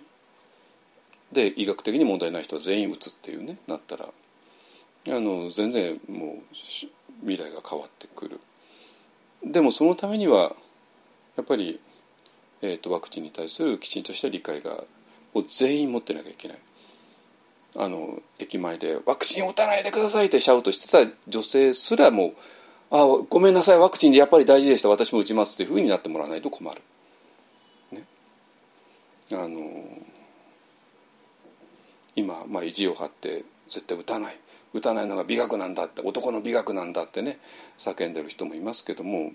で医学的に問題ない人は全員打つっていうねなったらあの全然もう未来が変わってくる。でもそのためにはやっぱり、えーと、ワクチンに対するきちんとした理解がを全員持ってなきゃいけない。あの駅前で「ワクチン打たないでください」ってシャウトしてた女性すらも「あごめんなさいワクチンでやっぱり大事でした私も打ちます」っていうふうになってもらわないと困る。ね、あの今、まあ、意地を張って絶対打たない打たないのが美学なんだって男の美学なんだってね叫んでる人もいますけども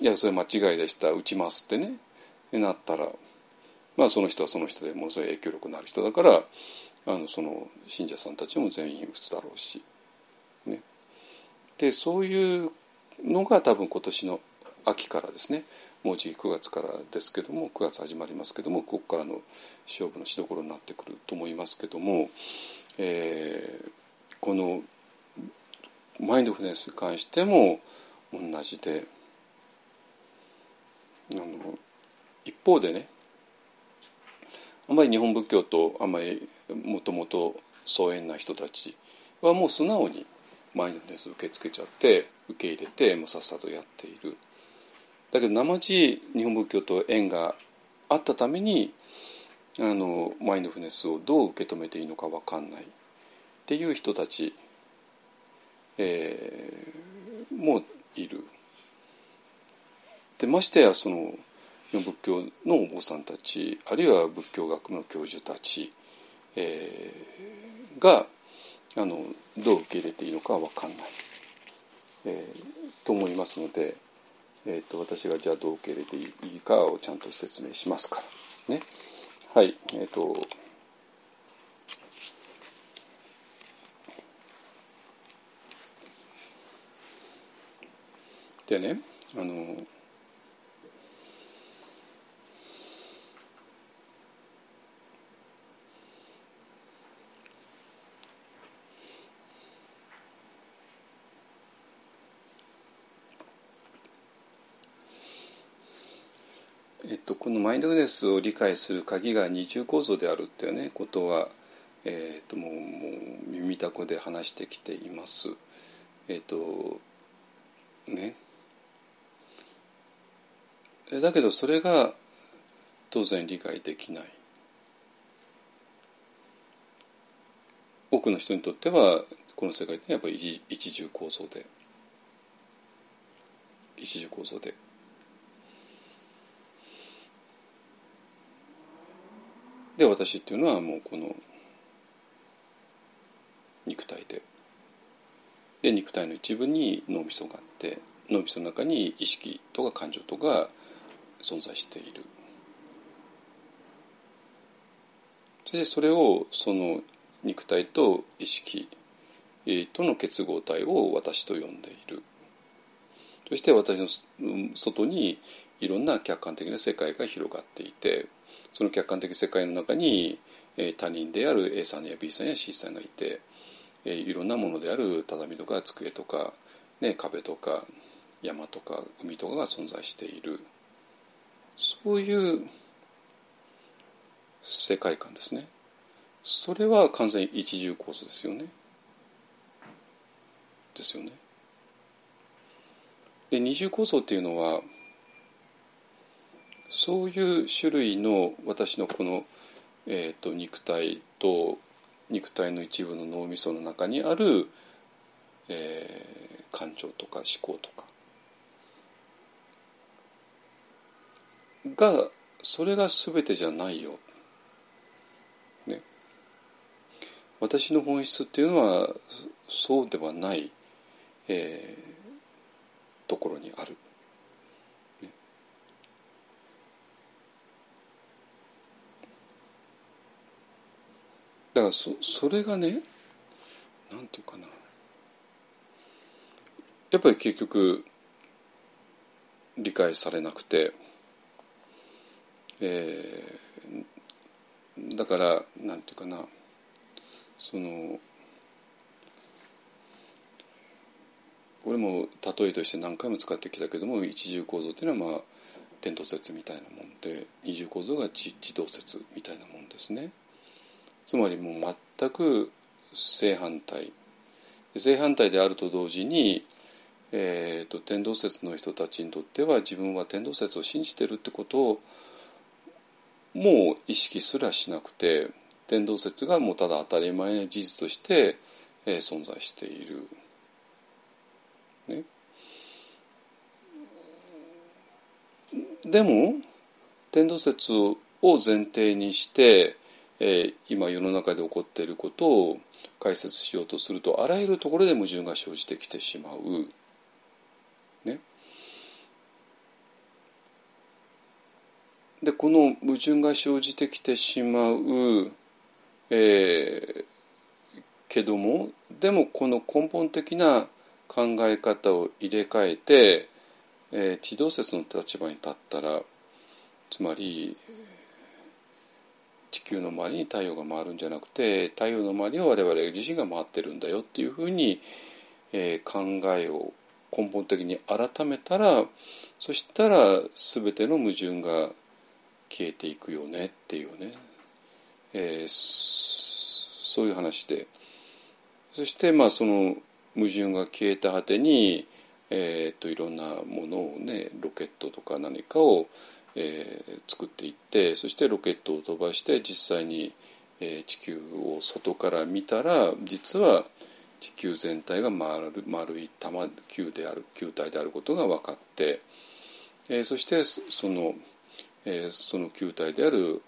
いやそれ間違いでした打ちますってねなったらまあ、その人はその人でものすごい影響力のある人だからあのその信者さんたちも全員打つだろうし、ね、でそういうのが多分今年の秋からですねもうじ9月からですけども9月始まりますけどもここからの勝負のしどころになってくると思いますけども、えー、このマインドフルネスに関しても同じであの一方でねあまり日本仏教とあまりもともと疎遠な人たちはもう素直にマインドネス受け付けちゃって受け入れてもうさっさとやっているだけど生地日本仏教と縁があったためにあのマインドフネスをどう受け止めていいのか分かんないっていう人たち、えー、もいる。でましてやその仏教のお坊さんたちあるいは仏教学の教授たち、えー、があのどう受け入れていいのかは分かんない、えー、と思いますので、えーと、私がじゃあどう受け入れていいかをちゃんと説明しますからね。はいえーとでねあのえっとこのマインドフルネスを理解する鍵が二重構造であるっていうねことは、えーと、もうもう耳たこで話してきています。えっ、とね。だけどそれが当然理解できない。多くの人にとってはこの世界ってやっぱり一重構造で。一重構造で。で私っていうのはもうこの肉体で。で肉体の一部に脳みそがあって脳みその中に意識とか感情とか存在している。そしてそれをその肉体と意識との結合体を私と呼んでいる。そして私の外にいろんな客観的な世界が広がっていてその客観的世界の中に、え他人である A さんや B さんや C さんがいて、えいろんなものである畳とか机とか、ね、壁とか山とか海とかが存在している。そういう世界観ですね。それは完全に一重構造ですよね。ですよね。で二重構造っていうのはそういう種類の私のこの、えーと、肉体と肉体の一部の脳みその中にある、えー、感情とか思考とかがそれが全てじゃないよ。ね。私の本質っていうのはそうではない、えー、ところにある。だからそそれがねなんていうかな。やっぱり結局理解されなくて、えー、だからなんていうかな。そのこれも例えとして何回も使ってきたけども一重構造っていうのはまあ点と説みたいなもんで二重構造が自動説みたいなもんですね。つまりもう全く正反対正反対であると同時に、えーと、天動説の人たちにとっては自分は天動説を信じてるってことをもう意識すらしなくて天動説がもうただ当たり前の事実として、えー、存在している。ね、でも天動説を前提にして、え、今世の中で起こっていることを解説しようとするとあらゆるところで矛盾が生じてきてしまう。ね、でこの矛盾が生じてきてしまう、えー、けどもでもこの根本的な考え方を入れ替えて、えー、地動説の立場に立ったらつまり地球の周りに太陽が回るんじゃなくて太陽の周りを我々自身が回ってるんだよっていうふうに、えー、考えを根本的に改めたらそしたら全ての矛盾が消えていくよねっていうね、えー、そういう話で。そしてまあその矛盾が消えた果てに、えーと、いろんなものをねロケットとか何かを、えー、作っていってそしてロケットを飛ばして実際に、えー、地球を外から見たら実は地球全体が丸丸い玉球である球体であることが分かって、えー、そしてその、えー、その球体である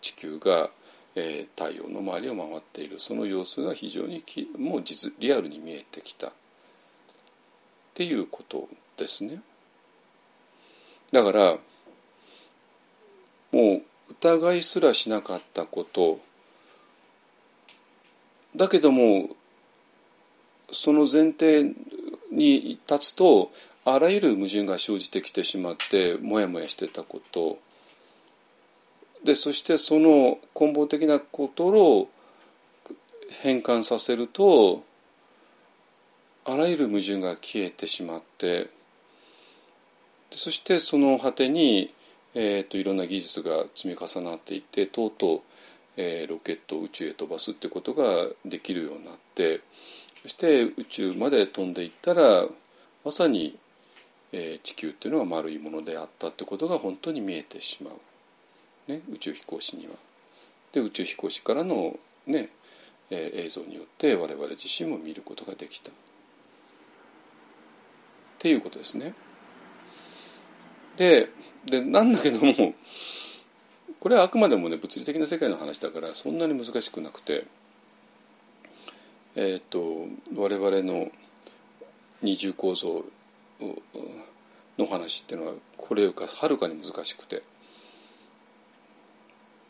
地球がえー、太陽の周りを回っているその様子が非常にきもう実リアルに見えてきたっていうことですね。だからもう疑いすらしなかったこと。だけどもその前提に立つとあらゆる矛盾が生じてきてしまってモヤモヤしてたこと。でそしてその根本的なことを変換させるとあらゆる矛盾が消えてしまって。そしてその果てに、えーと、いろんな技術が積み重なっていってとうとう、えー、ロケットを宇宙へ飛ばすってことができるようになってそして宇宙まで飛んでいったらまさに、えー、地球っていうのは丸いものであったってことが本当に見えてしまう。ね、宇宙飛行士には。で宇宙飛行士からの、ねえー、映像によって我々自身も見ることができた。っていうことですね。ででなんだけどもこれはあくまでもね物理的な世界の話だからそんなに難しくなくて、えーと、と我々の二重構造の話っていうのはこれよりかはるかに難しくて。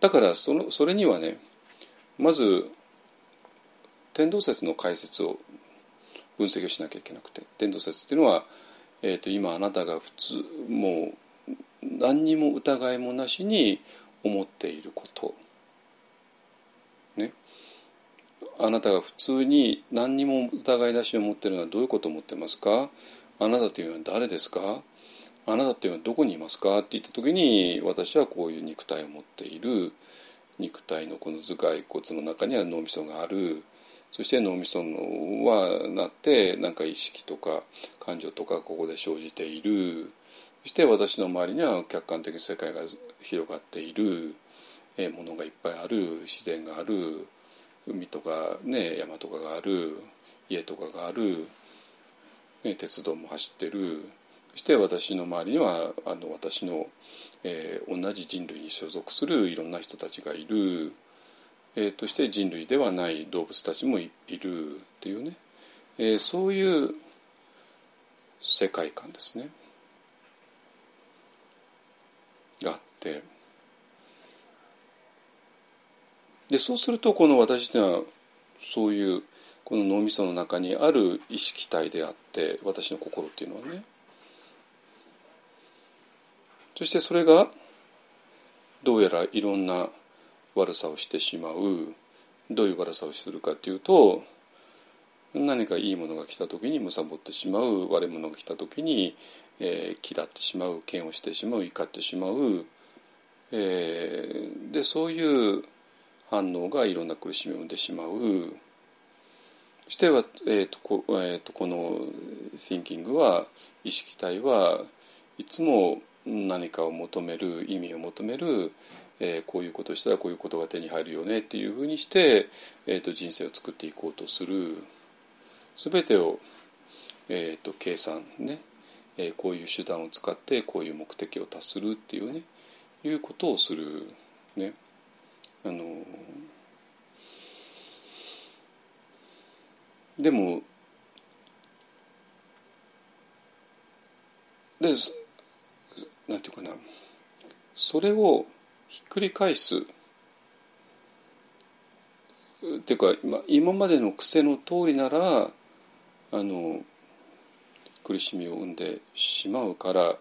だからそのそれにはねまず天動説の解説を分析をしなきゃいけなくて天動説っていうのは、えーと、今あなたが普通もう何にも疑いもなしに思っていること。ね。あなたが普通に何にも疑いなしに思ってるのはどういうことを思ってますか？あなたというのは誰ですか？あなたっていうのはどこにいますか?」って言った時に私はこういう肉体を持っている肉体のこの頭蓋骨の中には脳みそがあるそして脳みそのはなってなんか意識とか感情とかここで生じているそして私の周りには客観的世界が広がっているものがいっぱいある自然がある海とか、ね、山とかがある家とかがある、ね、鉄道も走ってる。そして私の周りにはあの私の、えー、同じ人類に所属するいろんな人たちがいる、えー、として人類ではない動物たちもいるっていうね、えー、そういう世界観ですねがあって。でそうするとこの私にはそういうこの脳みその中にある意識体であって私の心っていうのはね。そしてそれがどうやらいろんな悪さをしてしまう。どういう悪さをするかっていうと何かいいものが来た時に貪ってしまう。悪いものが来た時に、えー、嫌ってしまう。嫌悪してしまう。怒ってしまう、えー、でそういう反応がいろんな苦しみを生んでしまう。そしては、えーとこえーと、この thinking は意識体はいつも何かを求める意味を求める、えー、こういうことしたらこういうことが手に入るよねっていうふうにして、えーと、人生を作っていこうとする。全てを、えーと、計算ね、えー、こういう手段を使ってこういう目的を達するっていうね。いうことをするね。あのでもでなんていうかなそれをひっくり返すっていうか今までの癖の通りならあの苦しみを生んでしまうから、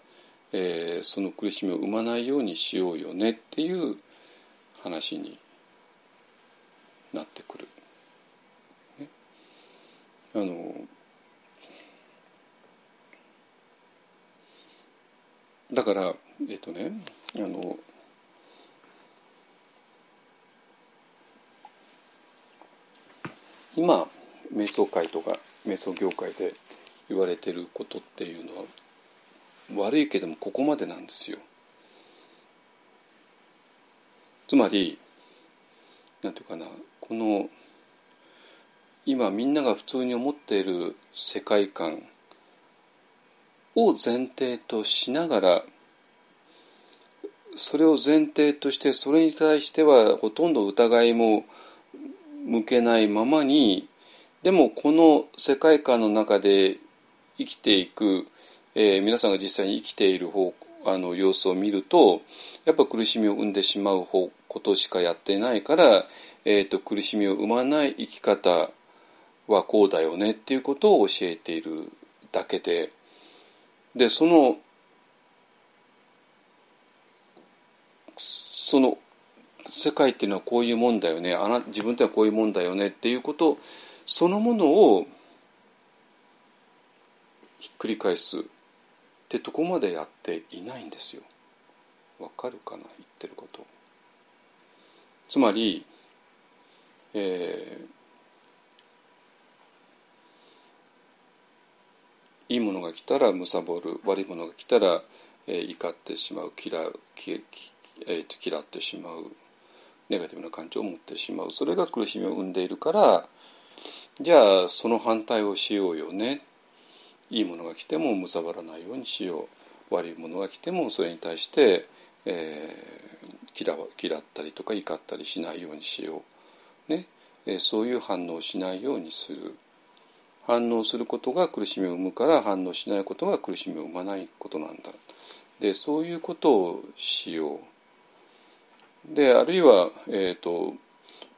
えー、その苦しみを生まないようにしようよねっていう話になってくる。ね、あのだからえっとねあの今瞑想会とか瞑想業界で言われてることっていうのは悪いけどもここまでなんですよ。つまり何て言うかなこの今みんなが普通に思っている世界観を前提としながらそれを前提としてそれに対してはほとんど疑いも向けないままにでもこの世界観の中で生きていく、えー、皆さんが実際に生きている方あの様子を見るとやっぱ苦しみを生んでしまう方ことしかやってないから、えーと、苦しみを生まない生き方はこうだよねっていうことを教えているだけででそのその世界っていうのはこういうもんだよねあな自分ってはこういうもんだよねっていうことそのものをひっくり返すってとこまでやっていないんですよ。わかるかな言ってること。つまり、えー、いいものが来たら貪る悪いものが来たら、えー、怒ってしまう嫌き、えー、と嫌ってしまうネガティブな感情を持ってしまうそれが苦しみを生んでいるからじゃあその反対をしようよねいいものが来ても貪らないようにしよう。悪いものが来てもそれに対して、えー、嫌ったりとか怒ったりしないようにしよう、ね。えー、そういう反応をしないようにする。反応することが苦しみを生むから反応しないことが苦しみを生まないことなんだ。でそういうことをしよう。であるいは、えーと、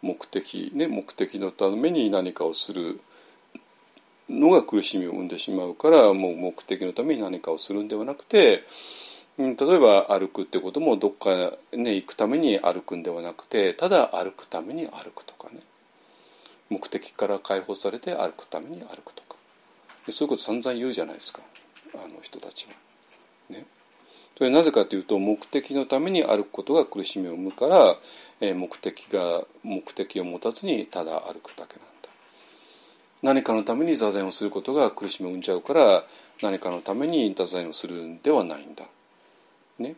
目的ね目的のために何かをする。のが苦しみを生んでしまうからもう目的のために何かをするんではなくて例えば歩くってこともどっかね行くために歩くんではなくてただ歩くために歩くとかね目的から解放されて歩くために歩くとかそういうこと散々言うじゃないですかあの人たちは。ね、それなぜかというと目的のために歩くことが苦しみを生むから、え、目的が目的を持たずにただ歩くだけなん。何かのために座禅をすることが苦しみを生んじゃうから何かのために座禅をするんではないんだ。ね。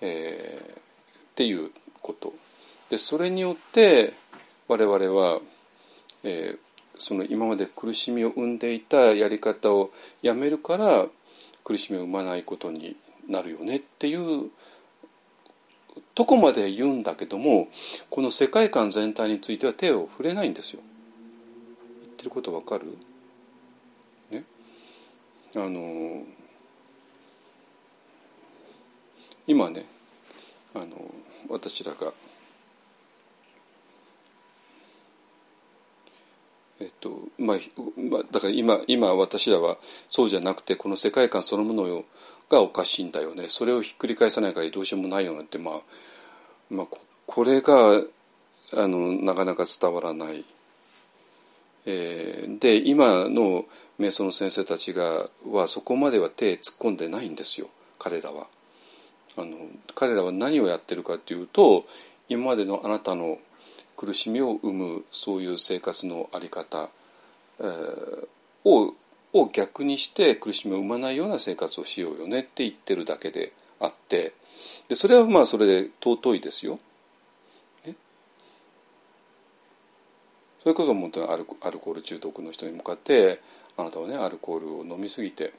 えー、っていうことでそれによって我々は、えー、その今まで苦しみを生んでいたやり方をやめるから苦しみを生まないことになるよねっていうとこまで言うんだけどもこの世界観全体については手を触れないんですよ。ってることわかる？ね？あの今ねあの私らがえっとまあ、だから今今私らはそうじゃなくてこの世界観そのものがおかしいんだよね。それをひっくり返さないからどうしようもないよねって、まあ、まあこれがあのなかなか伝わらない。えー、で今の瞑想の先生たちがはそこまでは手突っ込んでないんですよ彼らは。あの彼らは何をやってるかっていうと今までのあなたの苦しみを生むそういう生活の在り方、えー、をを逆にして苦しみを生まないような生活をしようよねって言ってるだけであってでそれはまあそれで尊いですよ。それこそ本当にアルコール中毒の人に向かってあなたはねアルコールを飲みすぎて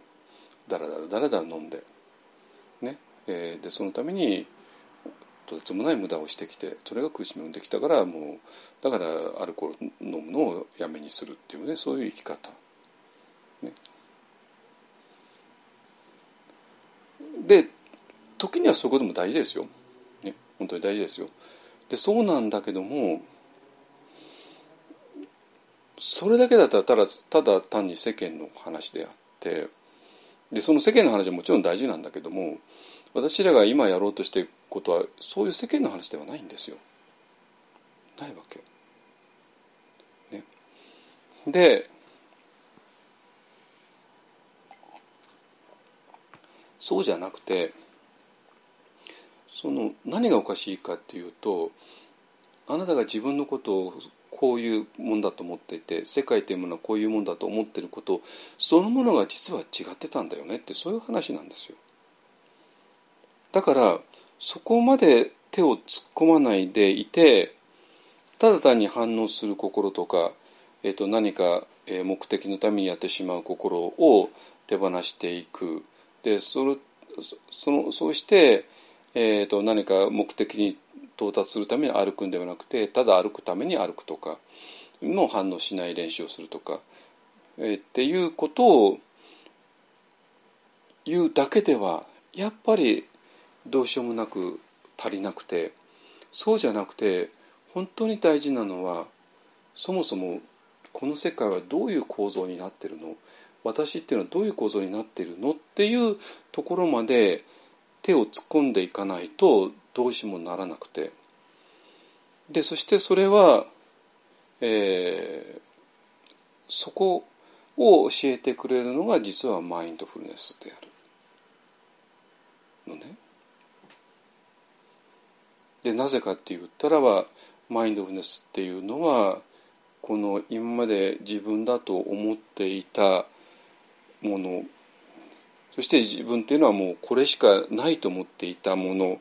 だらだらだらだら飲んで、ねえー、でそのためにとてつもない無駄をしてきてそれが苦しみを生んできたからもうだからアルコール飲むのをやめにするっていうねそういう生き方。ね、で時にはそういうことも大事ですよ。ね、本当に大事ですよ。でそうなんだけどもそれだけだったらただ単に世間の話であってでその世間の話はもちろん大事なんだけども私らが今やろうとしていることはそういう世間の話ではないんですよ。ないわけ。ね、でそうじゃなくてその何がおかしいかっていうとあなたが自分のことをこういうもんだと思っていて世界というものはこういうもんだと思っていることそのものが実は違ってたんだよねってそういう話なんですよ。だからそこまで手を突っ込まないでいてただ単に反応する心とか、えー、と何か目的のためにやってしまう心を手放していくでそれそのそうして、えー、と何か目的に到達するために歩くんではなくてただ歩くために歩くとかの反応しない練習をするとか、えー、っていうことを言うだけではやっぱりどうしようもなく足りなくてそうじゃなくて本当に大事なのはそもそもこの世界はどういう構造になってるの？私っていうのはどういう構造になってるの？っていうところまで手を突っ込んでいかないとどうしもならなくてでそしてそれは、えー、そこを教えてくれるのが実はマインドフルネスであるのね。でなぜかって言ったらばマインドフルネスっていうのはこの今まで自分だと思っていたものそして自分っていうのはもうこれしかないと思っていたもの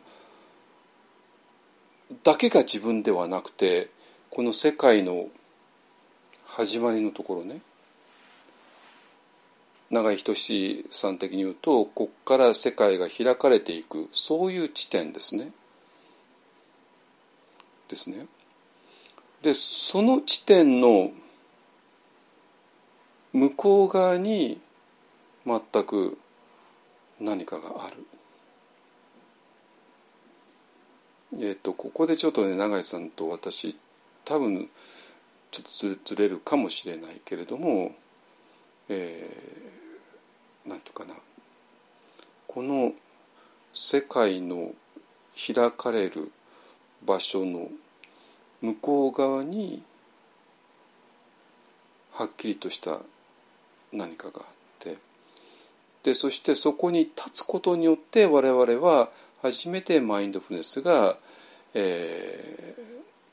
だけが自分ではなくてこの世界の始まりのところね永井仁さん的に言うとここから世界が開かれていくそういう地点ですね。ですね。でその地点の向こう側に全く何かがある。えっ、とここでちょっとね永井さんと私多分ちょっとずれるかもしれないけれども、えー、なんとかな。この世界の開かれる場所の向こう側にはっきりとした何かがあってでそしてそこに立つことによって我々は初めてマインドフルネスが、え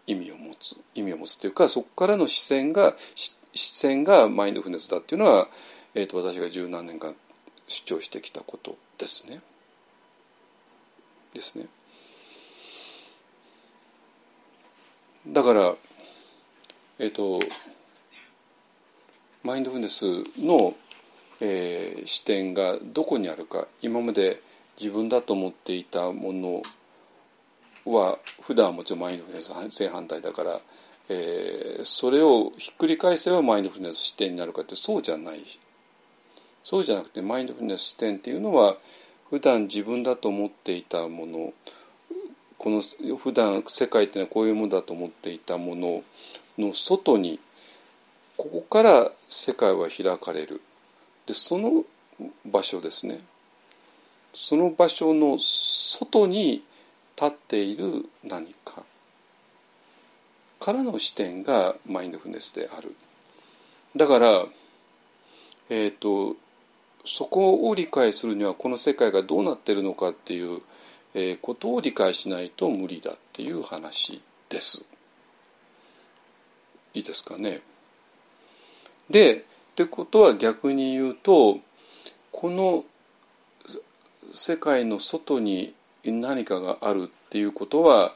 ー、意味を持つ意味を持つというかそこからの視線が視線がマインドフルネスだっていうのは、えーと、私が十何年間主張してきたことですね。ですね。だからえっ、ー、とマインドフルネスの、えー、視点がどこにあるか今まで自分だと思っていたものは普段はもちろんマインドフルネス正反対だから、えー、それをひっくり返せばマインドフルネス視点になるかってそうじゃないそうじゃなくてマインドフルネス視点っていうのは普段自分だと思っていたものこの普段世界っていうのはこういうものだと思っていたものの外にここから世界は開かれる。でその場所ですね。その場所の外に立っている何かからの視点がマインドフルネスであるだからえっ、ー、とそこを理解するにはこの世界がどうなってるのかっていう、えー、ことを理解しないと無理だっていう話です。いいですかね。でってことは逆に言うとこの世界の外に何かがあるっていうことは、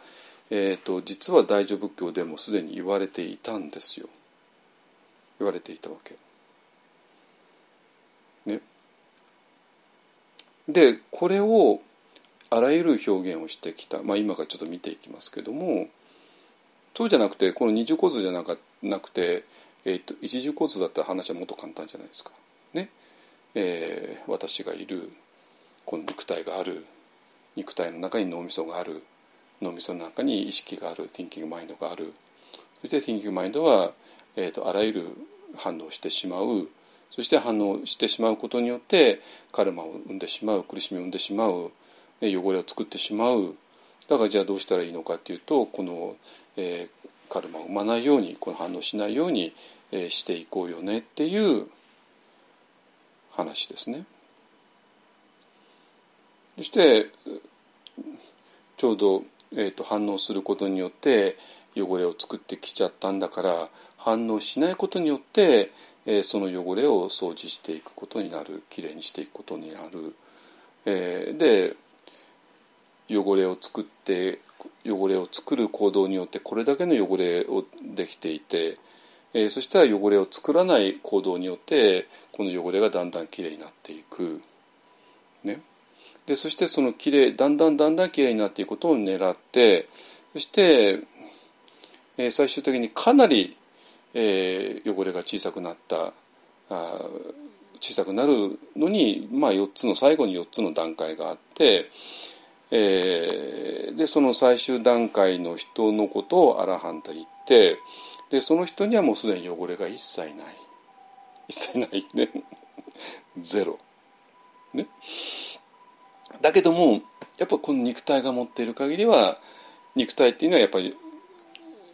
えーと、実は大乗仏教でもすでに言われていたんですよ言われていたわけ。ね。でこれをあらゆる表現をしてきた、まあ、今からちょっと見ていきますけどもそうじゃなくてこの二重構図じゃなかなくて、えーと、一重構図だったら話はもっと簡単じゃないですか。ねえー、私がいるこの肉体がある肉体の中に脳みそがある脳みその中に意識がある Thinking Mind がある。そして Thinking Mind は、えーと、あらゆる反応してしまう。そして反応してしまうことによってカルマを生んでしまう苦しみを生んでしまう、ね、汚れを作ってしまう。だからじゃあどうしたらいいのかっていうとこの、えー、カルマを生まないようにこの反応しないように、えー、していこうよねっていう話ですね。そしてちょうど、えーと、反応することによって汚れを作ってきちゃったんだから反応しないことによって、えー、その汚れを掃除していくことになるきれいにしていくことになる。えー、で汚れを作って汚れを作る行動によってこれだけの汚れをできていて、えー、そしたら汚れを作らない行動によってこの汚れがだんだんきれいになっていく。ね、でそしてそのきれいだんだんだんだんきれいになっていくことを狙ってそして、えー、最終的にかなり、えー、汚れが小さくなったあ小さくなるのに、まあ、4つの最後に4つの段階があって。えー、でその最終段階の人のことをアラハンと言ってでその人にはもうすでに汚れが一切ない一切ないね ゼロねだけどもやっぱこの肉体が持っている限りは肉体っていうのはやっぱり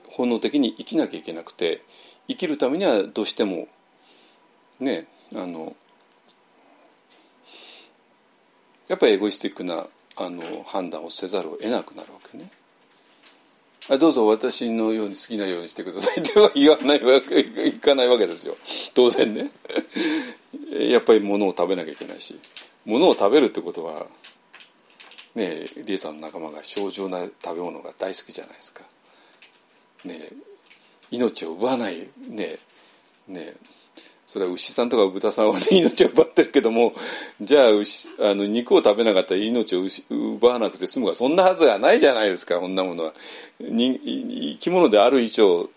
本能的に生きなきゃいけなくて生きるためにはどうしてもねあのやっぱりエゴイスティックなあの判断をせざるを得なくなるわけね。あどうぞ私のように好きなようにしてくださいっては 言わないわけいかないわけですよ。当然ね。やっぱり物を食べなきゃいけないし。物を食べるってことはねえリエさんの仲間が正常な食べ物が大好きじゃないですかねえ命を奪わないねねそれは牛さんとか豚さんは、ね、命を奪ってるけどもじゃあ牛あの肉を食べなかったら命を奪わなくて済むかそんなはずがないじゃないですかこんなものは。生き物である以上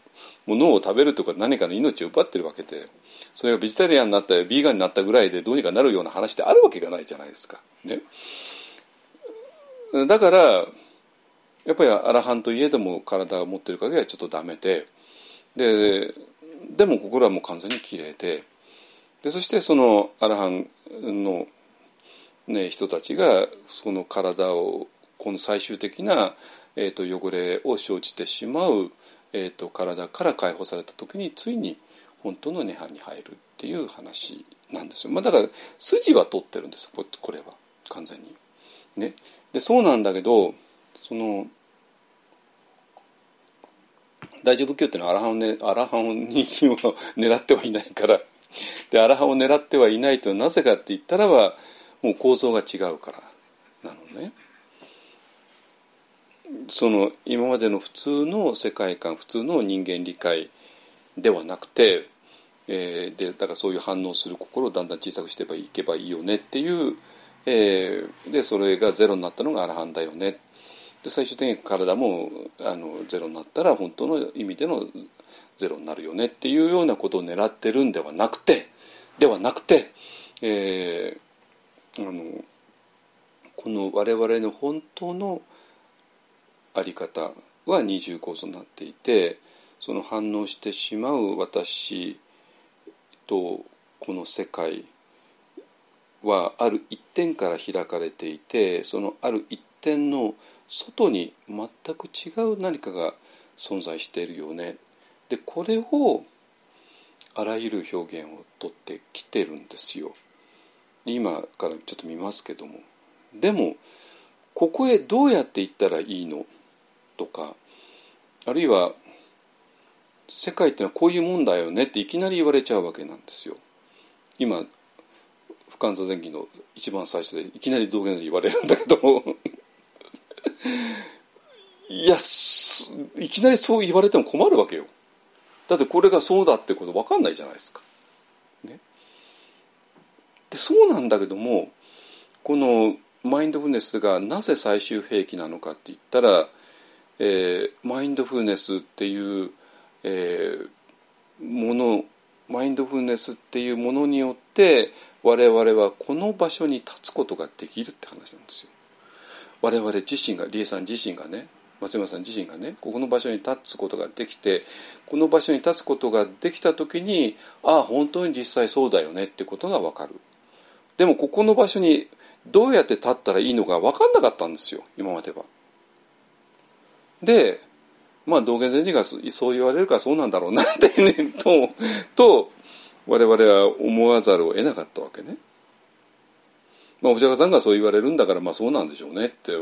ものを食べるとか何かの命を奪ってるわけでそれがベジタリアンになったりビーガンになったぐらいでどうにかなるような話であるわけがないじゃないですか。ね、だからやっぱりアラハンといえども体が持ってる限りはちょっとダメでででも心はもう完全にきれいででそしてそのアラハンの、ね、人たちがその体をこの最終的な、えーと、汚れを生じてしまう、えーと、体から解放された時についに本当の涅槃に入るっていう話なんですよ、まあ、だから筋は取ってるんですこれは。完全に。ね、でそうなんだけどその大乗仏教っていうのはアラハンを、ね、アラハンを狙ってはいないからでアラハンを狙ってはいないとなぜかって言ったらばもう構造が違うからなのね。その今までの普通の世界観普通の人間理解ではなくて、えー、でだからそういう反応する心をだんだん小さくしていけばいいよねっていう、えー、でそれがゼロになったのがアラハンだよね。で最終的に体もあのゼロになったら本当の意味でのゼロになるよね。っていうようなことを狙ってるんではなくてではなくて、えー、あのこの我々の本当のあり方は二重構造になっていてその反応してしまう私とこの世界はある一点から開かれていてそのある一点の外に全く違う何かが存在しているよね。でこれをあらゆる表現をとってきてるんですよ。今からちょっと見ますけども。でもここへどうやって行ったらいいの？とかあるいは世界ってのはこういうもんだよねっていきなり言われちゃうわけなんですよ。今不完座前期の一番最初でいきなり道元で言われるんだけどいやいきなりそう言われても困るわけよ。だってこれがそうだってこと分かんないじゃないですか。ね、でそうなんだけどもこのマインドフルネスがなぜ最終兵器なのかって言ったら、えー、マインドフルネスっていう、えー、ものマインドフルネスっていうものによって我々はこの場所に立つことができるって話なんですよ。我々自身が理恵さん自身がね松山さん自身がねここの場所に立つことができてこの場所に立つことができた時にああ本当に実際そうだよねってことが分かるでもここの場所にどうやって立ったらいいのか分かんなかったんですよ今までは。でまあ道元禅師がそう言われるからそうなんだろうなってねとと 我々は思わざるを得なかったわけね。まあ、お釈迦さんがそう言われるんだからまあそうなんでしょうねって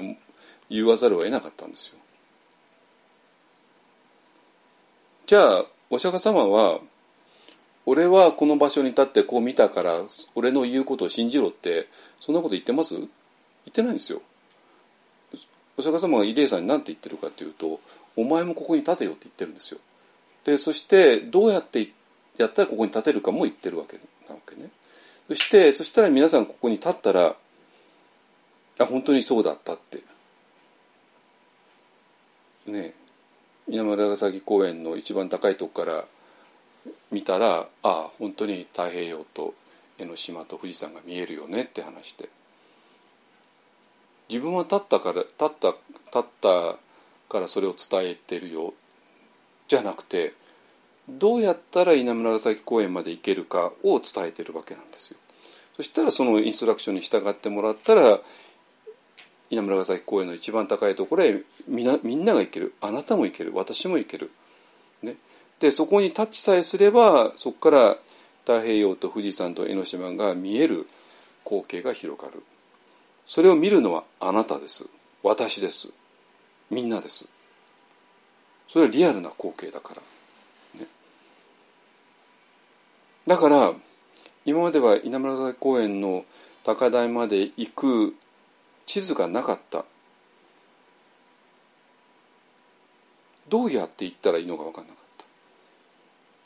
言わざるを得なかったんですよ。じゃあお釈迦様は俺はこの場所に立ってこう見たから俺の言うことを信じろってそんなこと言ってます？言ってないんですよ。お釈迦様がイレイさんに何て言ってるかっていうと「お前もここに立てよ」って言ってるんですよ。でそしてどうやってやったらここに立てるかも言ってるわけなわけね。そしてそしたら皆さんここに立ったらあ本当にそうだったってね稲村ヶ崎公園の一番高いとこから見たらああ本当に太平洋と江ノ島と富士山が見えるよねって話で自分は立ったから立った立ったからそれを伝えてるよ。じゃなくてどうやったら稲村ヶ崎公園まで行けるかを伝えてるわけなんですよ。そしたらそのインストラクションに従ってもらったら稲村ヶ崎公園の一番高いところへみなみんなが行ける。あなたも行ける。私も行ける。ね、でそこにタッチさえすればそこから太平洋と富士山と江ノ島が見える光景が広がる。それを見るのはあなたです。私です。みんなです。それはリアルな光景だから、ね、だから今までは稲村崎公園の高台まで行く地図がなかった。どうやって行ったらいいのか分かんなかった。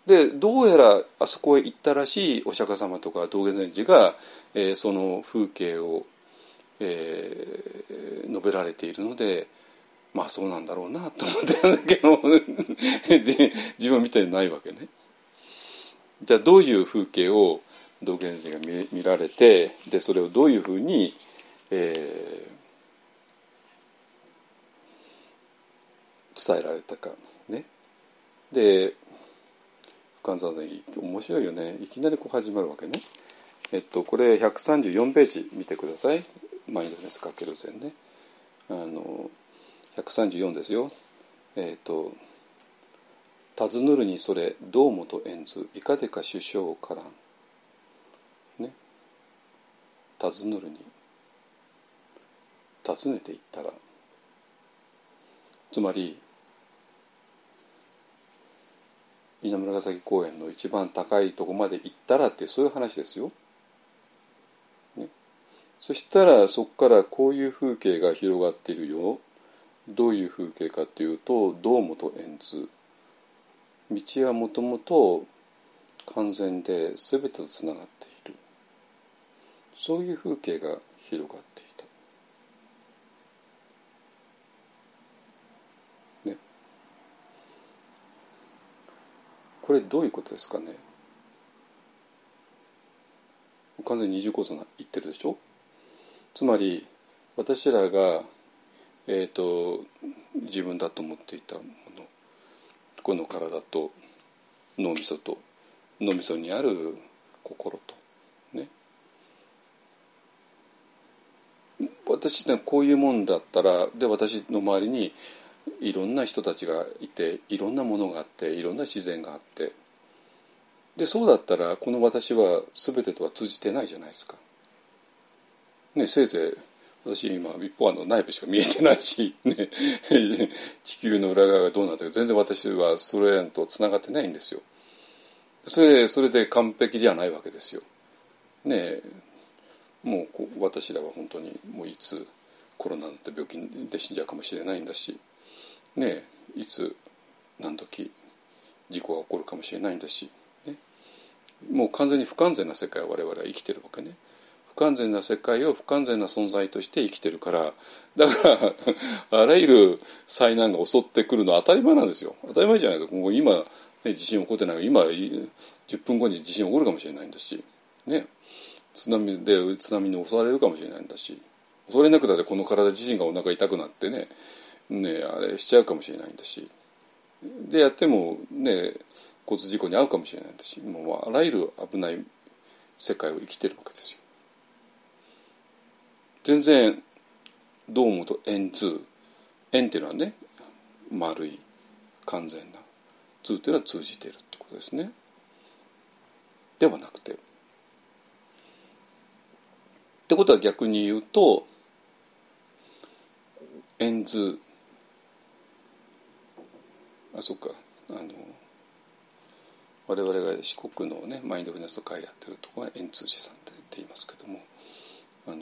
でどうやらあそこへ行ったらしいお釈迦様とか道元禅師が、えー、その風景を、えー、述べられているのでまあそうなんだろうなと思ってたんだけど自分は見てないわけね。じゃあどういう風景を道元禅が見られてでそれをどういうふうにえー、伝えられたかね。で深澤さん面白いよね。いきなりこう始まるわけね。えっとこれ134ページ見てください。マインドネスかける線ね。あの134ですよえっと「尋ぬるにそれどうもと縁ずいかでか首相からん」ね尋ぬるに訪ねていったらつまり稲村ヶ崎公園の一番高いとこまで行ったらってそういう話ですよ。ね、そしたらそこからこういう風景が広がっているよ。どういう風景かっていうと堂本円図道はもともと完全で全てとつながっているそういう風景が広がっていた。ね。これどういうことですかね完全に二重構造が言ってるでしょつまり私らが、えーと、自分だと思っていたものこの体と脳みそと脳みそにある心とね私ねこういうもんだったらで私の周りにいろんな人たちがいていろんなものがあっていろんな自然があってでそうだったらこの私は全てとは通じてないじゃないですか。ね、せいぜい私今一方あの内部しか見えてないし、ね、地球の裏側がどうなってるか全然私はそれとつながってないんですよ。それそれで完璧じゃないわけですよ。ねもう私らは本当にもういつコロナって病気で死んじゃうかもしれないんだし、ね、いつ何時事故が起こるかもしれないんだし、ね、もう完全に不完全な世界を我々は生きてるわけね。不完全な世界を不完全な存在として生きてるから。だからあらゆる災難が襲ってくるのは当たり前なんですよ。当たり前じゃないですかもう今、ね、地震起こってない。今10分後に地震起こるかもしれないんだし。ね。津波で津波に襲われるかもしれないんだし。それなくだってこの体自身がお腹痛くなってね。ねあれしちゃうかもしれないんだし。でやってもね交通事故に遭うかもしれないんだし。もうあらゆる危ない世界を生きてるわけですよ。全然どう思うと円通。円っていうのはね丸い完全な。通っていうのは通じているってことですね。ではなくて。ってことは逆に言うと円図あそっか。あの我々が四国のねマインドフルネスの会やってるところが円通寺さんって言いますけども。あの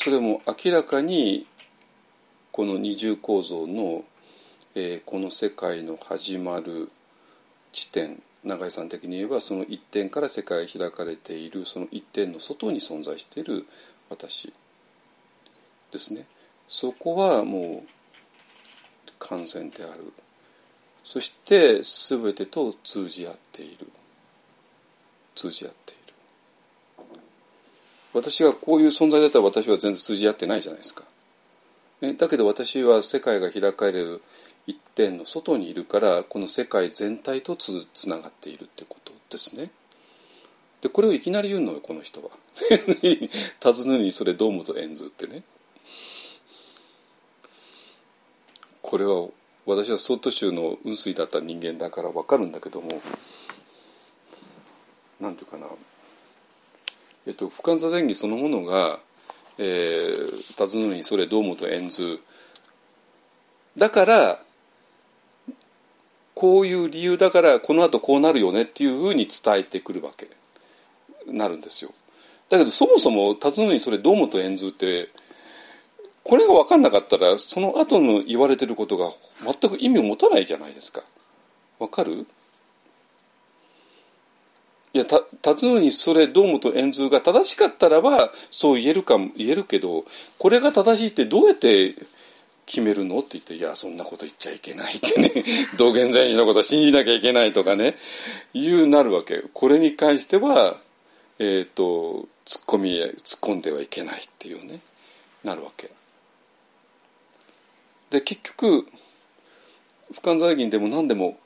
それも明らかにこの二重構造の、えー、この世界の始まる地点永井さん的に言えばその一点から世界が開かれているその一点の外に存在している私ですね。そこはもう完全である。そして全てと通じ合っている。通じ合っている。私がこういう存在だったら私は全然通じ合ってないじゃないですか、ね、だけど私は世界が開かれる一点の外にいるからこの世界全体とつつながっているってことですね。でこれをいきなり言うのよこの人は。尋ねにそれどう思うと円図ってね。これは私は相当州の雲水だった人間だから分かるんだけども何て言うかなえっと不完座前儀そのものが、えー、尋ねにそれどう思うと円図だからこういう理由だからこの後こうなるよねっていうふうに伝えてくるわけなるんですよ。だけどそもそも尋ねにそれ堂本円図ってこれが分かんなかったらその後の言われてることが全く意味を持たないじゃないですか。わかる？いやた尋ねにそれ堂本円図が正しかったらばそう言えるかも言えるけどこれが正しいってどうやって決めるのって言って「いやそんなこと言っちゃいけない」ってね。道元禅師のこと信じなきゃいけないとかね。いうなるわけ。これに関してはえっ、ー、と突っ込み突っ込んではいけないっていうね。なるわけ。で結局不完財銀でも何でも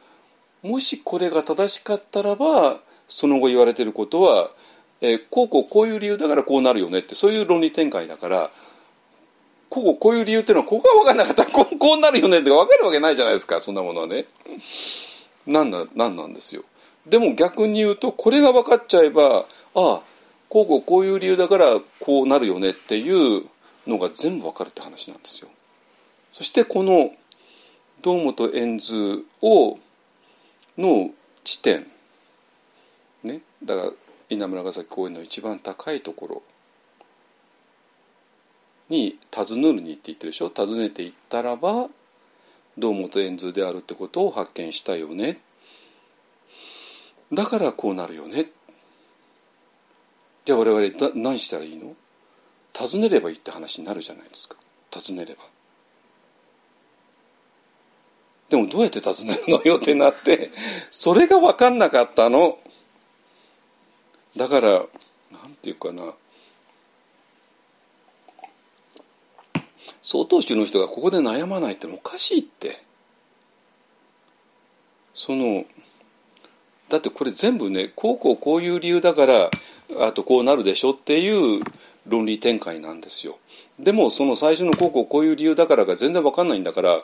もしこれが正しかったらばその後言われてることは、えー、こうこうこういう理由だからこうなるよねってそういう論理展開だからこうこうこういう理由っていうのはここが分かんなかったらこうこうなるよねって分かるわけないじゃないですかそんなものはね。なんだなんなんですよ。でも逆に言うとこれが分かっちゃえばああこうこうこういう理由だからこうなるよねっていうのが全部分かるって話なんですよ。そしてこの堂本円図をの地点ね。だから稲村ヶ崎公園の一番高いところに訪ねるにって言ってるでしょ？訪ねていったらば堂本円図であるってことを発見したよね。だからこうなるよね。じゃあ我々何したらいいの？尋ねればいいって話になるじゃないですか。尋ねれば。でもどうやって尋ねるのよってなってそれが分かんなかったの。だからなんていうかな。曹洞宗の人がここで悩まないっておかしいって。そのだってこれ全部ねこうこうこういう理由だからあとこうなるでしょっていう論理展開なんですよ。でもその最初のこうこうこういう理由だからが全然わかんないんだから、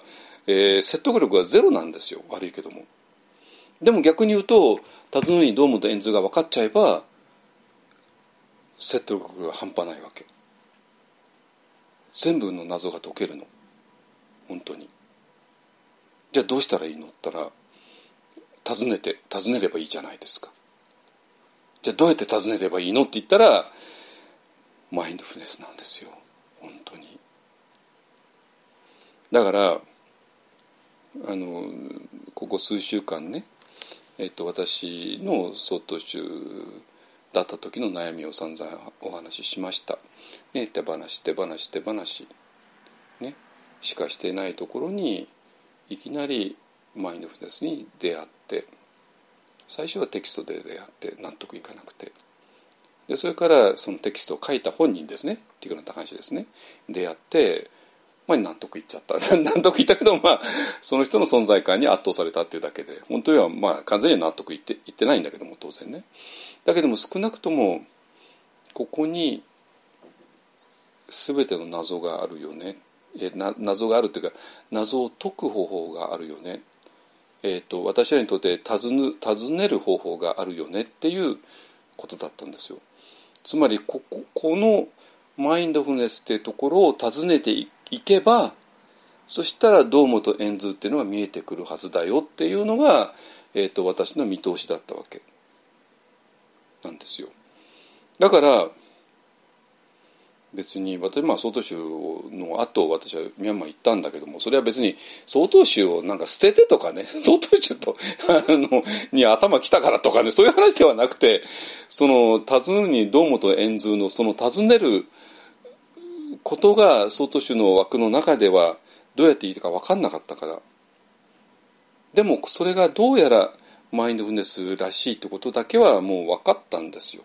えー、説得力がゼロなんですよ。悪いけども。でも逆に言うと辰野に堂本円図が分かっちゃえば説得力が半端ないわけ。全部の謎が解けるの。本当に。じゃあどうしたらいいの？ったら尋ねて尋ねればいいじゃないですか。じゃあどうやって尋ねればいいの？って言ったらマインドフルネスなんですよ。本当に。だからあのここ数週間ね、えっと、私の曹洞宗だった時の悩みを散々お話ししました、ね、手放し手放し手放し、ね、しかしてないところにいきなりマインドフルネスに出会って最初はテキストで出会って納得いかなくて。でそれからそのテキストを書いた本人ですね。っていうような話ですね。出会ってまあ納得いっちゃった。納得いったけどまあその人の存在感に圧倒されたっていうだけで。本当にはまあ完全には納得いっていってないんだけども当然ね。だけども少なくともここに全ての謎があるよね。えな謎があるっていうか謎を解く方法があるよね、えーと、私らにとって尋ね尋ねる方法があるよねっていうことだったんですよ。つまりこここのマインドフルネスっていうところを尋ねていけばそしたら堂本円図っていうのが見えてくるはずだよっていうのが、えーと私の見通しだったわけ。なんですよ。だから別に私まあ曹洞宗の後私はミャンマー行ったんだけどもそれは別に曹洞宗をなんか捨ててとかね曹洞宗と あのに頭きたからとかねそういう話ではなくてその尋ねるに堂本円図のその尋ねることが曹洞宗の枠の中ではどうやっていいか分かんなかったからでもそれがどうやらマインドフルネスらしいってことだけはもう分かったんですよ。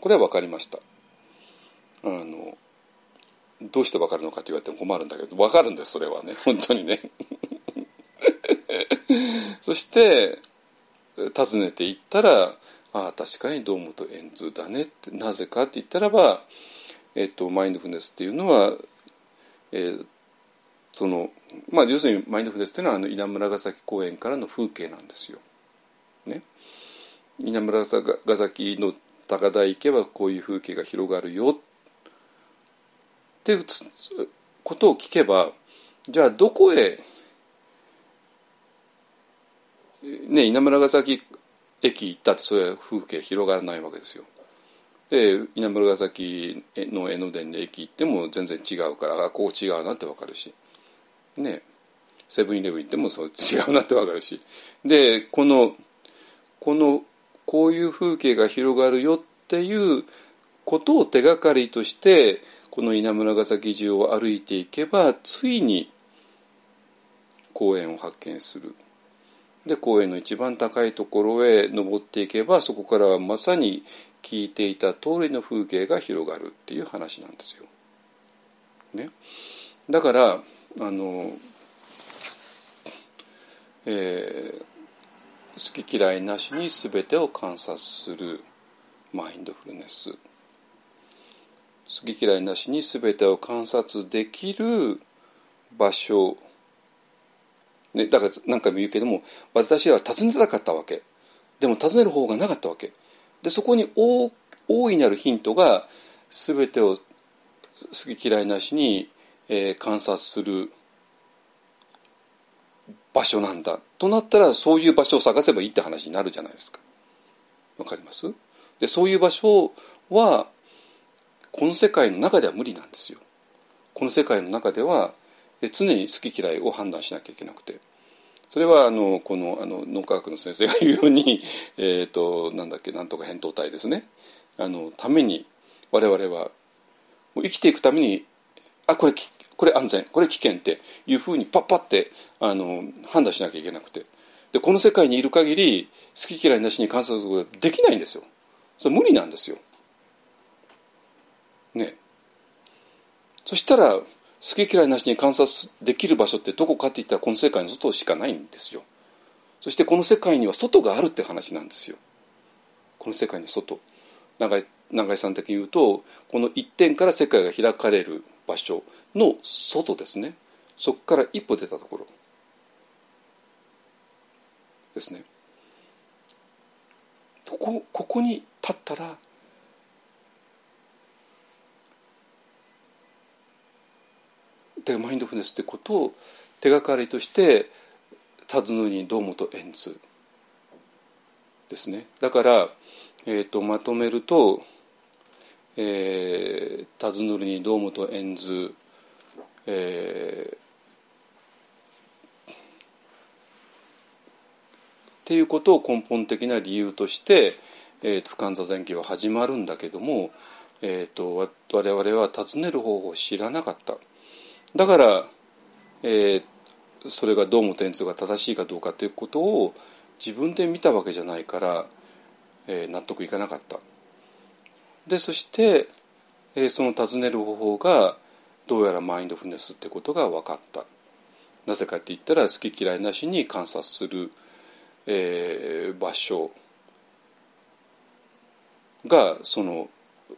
これは分かりました。あのどうして分かるのかって言われても困るんだけど分かるんですそれはね 本当にね そして訪ねていったらああ確かに堂本円図だねってなぜかって言ったらば、えっと、マインドフルネスっていうのは、えー、そのまあ要するにマインドフルネスっていうのはあの稲村ヶ崎公園からの風景なんですよ。ね、稲村ヶ崎の高台行けばこういう風景が広がるよっていうことを聞けばじゃあどこへ、ね、稲村ヶ崎駅行ったってそれは風景広がらないわけですよ。で稲村ヶ崎の江ノ電の駅行っても全然違うからあこう違うなって分かるしねセブンイレブン行ってもそう違うなって分かるし。でこのこのこういう風景が広がるよっていうことを手がかりとしてこの稲村ヶ崎中を歩いていけばついに公園を発見する。で公園の一番高いところへ登っていけばそこからはまさに聞いていた通りの風景が広がるっていう話なんですよ。ね、だからあの、えー、好き嫌いなしに全てを観察するマインドフルネス。好き嫌いなしに全てを観察できる場所、ね、だから何回も言うけども私らは尋ねたかったわけ。でも尋ねる方がなかったわけ。でそこに大いなるヒントが全てを好き嫌いなしにえー観察する場所なんだとなったらそういう場所を探せばいいって話になるじゃないですか。わかります？でそういう場所はこの世界の中では無理なんですよ。この世界の中では常に好き嫌いを判断しなきゃいけなくてそれはあのこのあの脳科学の先生が言うように えーとなんだっけなんとか扁桃体ですねあのために我々は生きていくためにあこれきこれ安全これ危険っていうふうにパッパってあの判断しなきゃいけなくて。でこの世界にいる限り好き嫌いなしに観察することができないんですよ。それ無理なんですよ。ね。そしたら好き嫌いなしに観察できる場所ってどこかって言ったらこの世界の外しかないんですよ。そしてこの世界には外があるって話なんですよ。この世界の外。長井長井さん的に言うとこの一点から世界が開かれる場所の外ですね。そこから一歩出たところ。ですね。ここここに立ったらでマインドフネスってことを手がかりとして尋ぬに堂本円図ですね。だから、えー、とまとめると「えー、尋ぬるに堂本円図」えーっていうことを根本的な理由として、えー、と不感座前期は始まるんだけども、えー、とわ我々は尋ねる方法を知らなかった。だから、えーそれがどうも点数が正しいかどうかということを自分で見たわけじゃないから、えー納得いかなかった。でそして、えーその尋ねる方法がどうやらマインドフルネスってことが分かった。なぜかって言ったら好き嫌いなしに観察するえー場所がその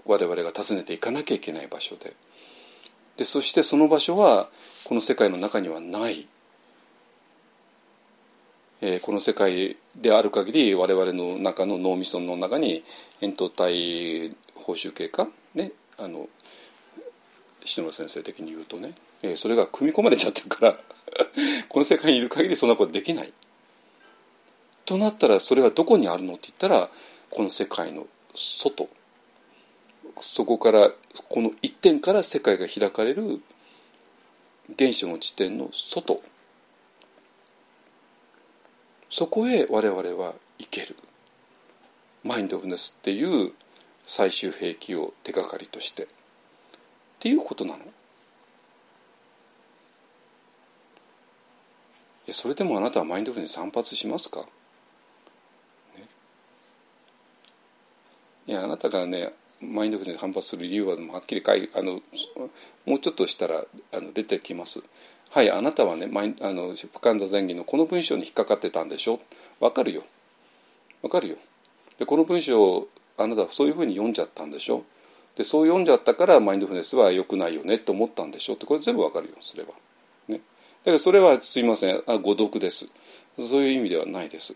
我々が訪ねていかなきゃいけない場所で。でそしてその場所はこの世界の中にはない、えーこの世界である限り我々の中の脳みその中に扁桃体報酬系かねあの篠野先生的に言うとね、えーそれが組み込まれちゃってるから この世界にいる限りそんなことできない。となったらそれはどこにあるのって言ったらこの世界の外そこからこの一点から世界が開かれる原初の地点の外そこへ我々は行ける。マインドフルネスっていう最終兵器を手がかりとして。っていうことなの。いやそれでもあなたはマインドフルネス散発しますか？いやあなたがねマインドフルネス反発する理由ははっきり書いあのもうちょっとしたらあの出てきます。はいあなたはねあの不感座前儀のこの文章に引っかかってたんでしょ？わかるよ。わかるよ。でこの文章をあなたはそういうふうに読んじゃったんでしょ？でそう読んじゃったからマインドフルネスは良くないよね？と思ったんでしょ？ってこれ全部わかるよそれは。ね、だからそれはすいません。あ誤読です。そういう意味ではないです。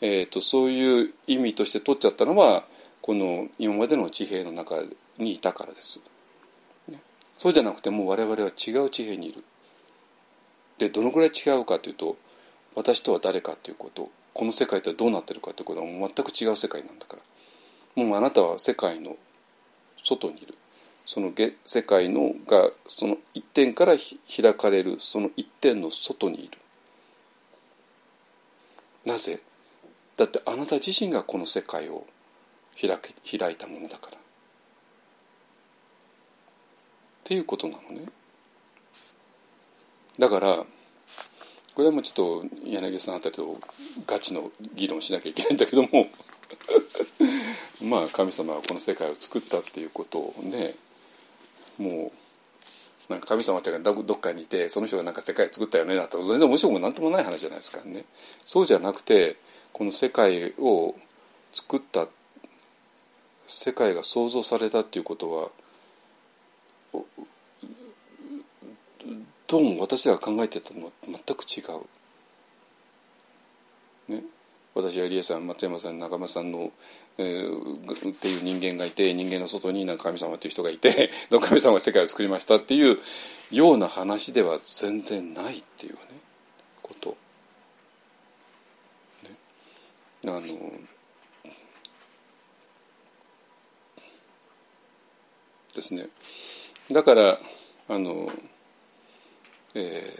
えー、とそういう意味として取っちゃったのはこの今までの地平の中にいたからです、ね。そうじゃなくてもう我々は違う地平にいる。でどのぐらい違うかというと私とは誰かということこの世界とはどうなってるかということはもう全く違う世界なんだから。もうあなたは世界の外にいる。その世界のがその一点から開かれるその一点の外にいる。なぜ？だってあなた自身がこの世界を開け開いたものだから。っていうことなのね。だからこれはもうちょっと柳さんあたりとガチの議論しなきゃいけないんだけども まあ神様はこの世界を作ったっていうことをねもうなんか神様っていうかどっかにいてその人がなんか世界を作ったよねだと全然面白くもなんともない話じゃないですかね。そうじゃなくてこの世界を作った世界が創造されたっていうことはどうも私らが考えてたのは全く違う。ね、私はリエさん松山さん中村さんの、えー、っていう人間がいて人間の外になんか神様っていう人がいて 神様が世界を作りましたっていうような話では全然ないっていうねこと。ね、あのですねだからあの、え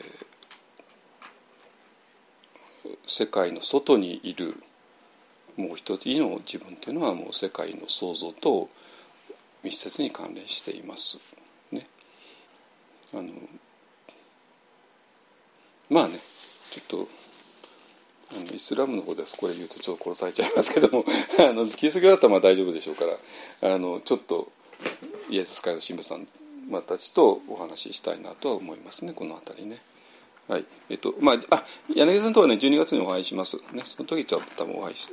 ー、世界の外にいるもう一つの自分というのはもう世界の創造と密接に関連しています。ね、あのまあねちょっとあのイスラムの方ではこで言うとちょっと殺されちゃいますけども あのキリスト教だったらまあ大丈夫でしょうからあのちょっとイエス会の神父さんまたちとお話ししたいなとは思いますねこの辺りね。はいえっとまあ、あ柳さんとはね12月にお会いします、ね、その時ちょっと多分お会いし、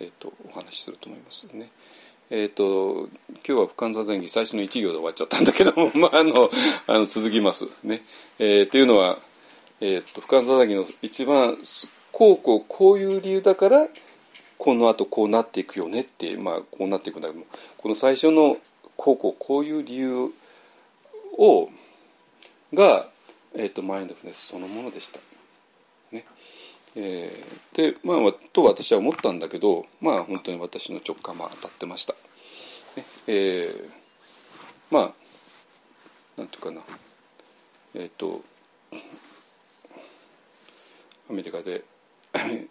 えっと、お話しすると思いますね。えっと、今日は深座前儀最初の1行で終わっちゃったんだけども、まあ、あのあの続きますね。えー、っていうのは、えー、っと深座前儀の一番こうこうこういう理由だからこのあとこうなっていくよねって、まあ、こうなっていくんだけどもこの最初のこうこうこういう理由をが、えーと、マインドフルネスそのものでした。ねえー、でまあと私は思ったんだけどまあ本当に私の直感は当たってました。ねえー、まあなんていうかなえっ、ー、とアメリカで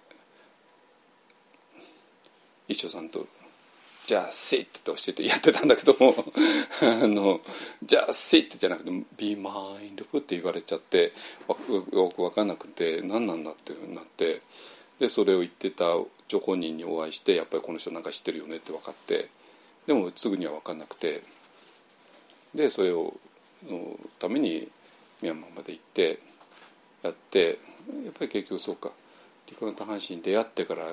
一生さんとじゃあ sit って教えてやってたんだけども あのじゃあ sit じゃなくて be mindful って言われちゃってよく分かんなくて何なんだってなってでそれを言ってた張本人にお会いしてやっぱりこの人なんか知ってるよねって分かってでもすぐには分かんなくてでそれをのためにミャンマーまで行ってやってやっぱり結局そうかティコナタハンシに出会ってから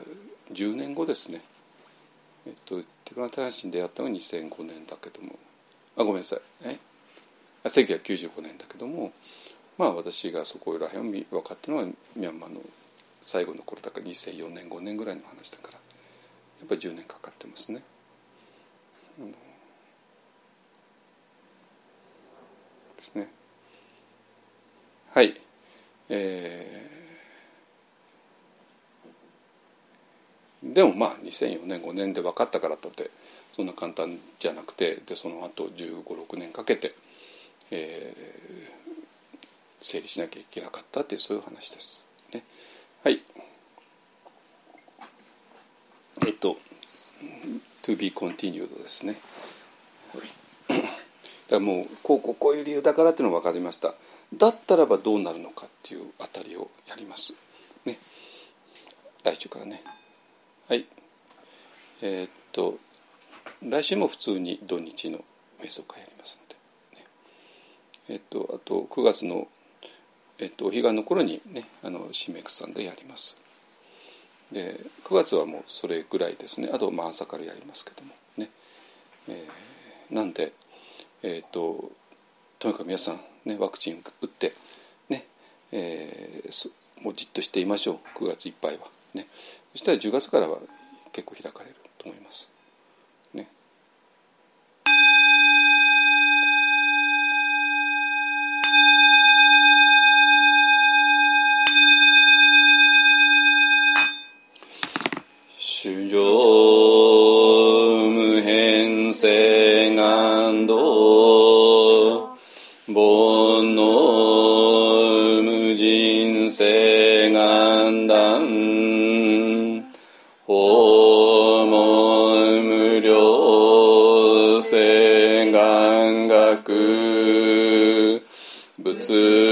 10年後ですね。えっとテクノ大使に出会ったのが2005年だけどもあごめんなさいえ？1995年だけどもまあ私がそこら辺を分かったのはミャンマーの最後の頃だから2004年5年ぐらいの話だからやっぱり10年かかってますね。ですね。はい。えーでもまあ2004年5年で分かったからとってそんな簡単じゃなくてでその後1 5 6年かけて、えー、整理しなきゃいけなかったっていうそういう話です。ね、はいえっと「to be continued」ですね。だからもうこうこうこういう理由だからっていうのが分かりました。だったらばどうなるのかっていうあたりをやります。ね。来週からね。はい。えー、っと来週も普通に土日の瞑想会やりますので、ね、えー、っとあと9月の、えー、っとお彼岸の頃にねあのシメクさんでやります。で9月はもうそれぐらいですね。あとまあ朝からやりますけども。ね、えー、なんでえっととにかく皆さん、ね、ワクチン打ってね、えー、もうじっとしていましょう。9月いっぱいは。ね。そしたら10月からは結構開かれると思います。仏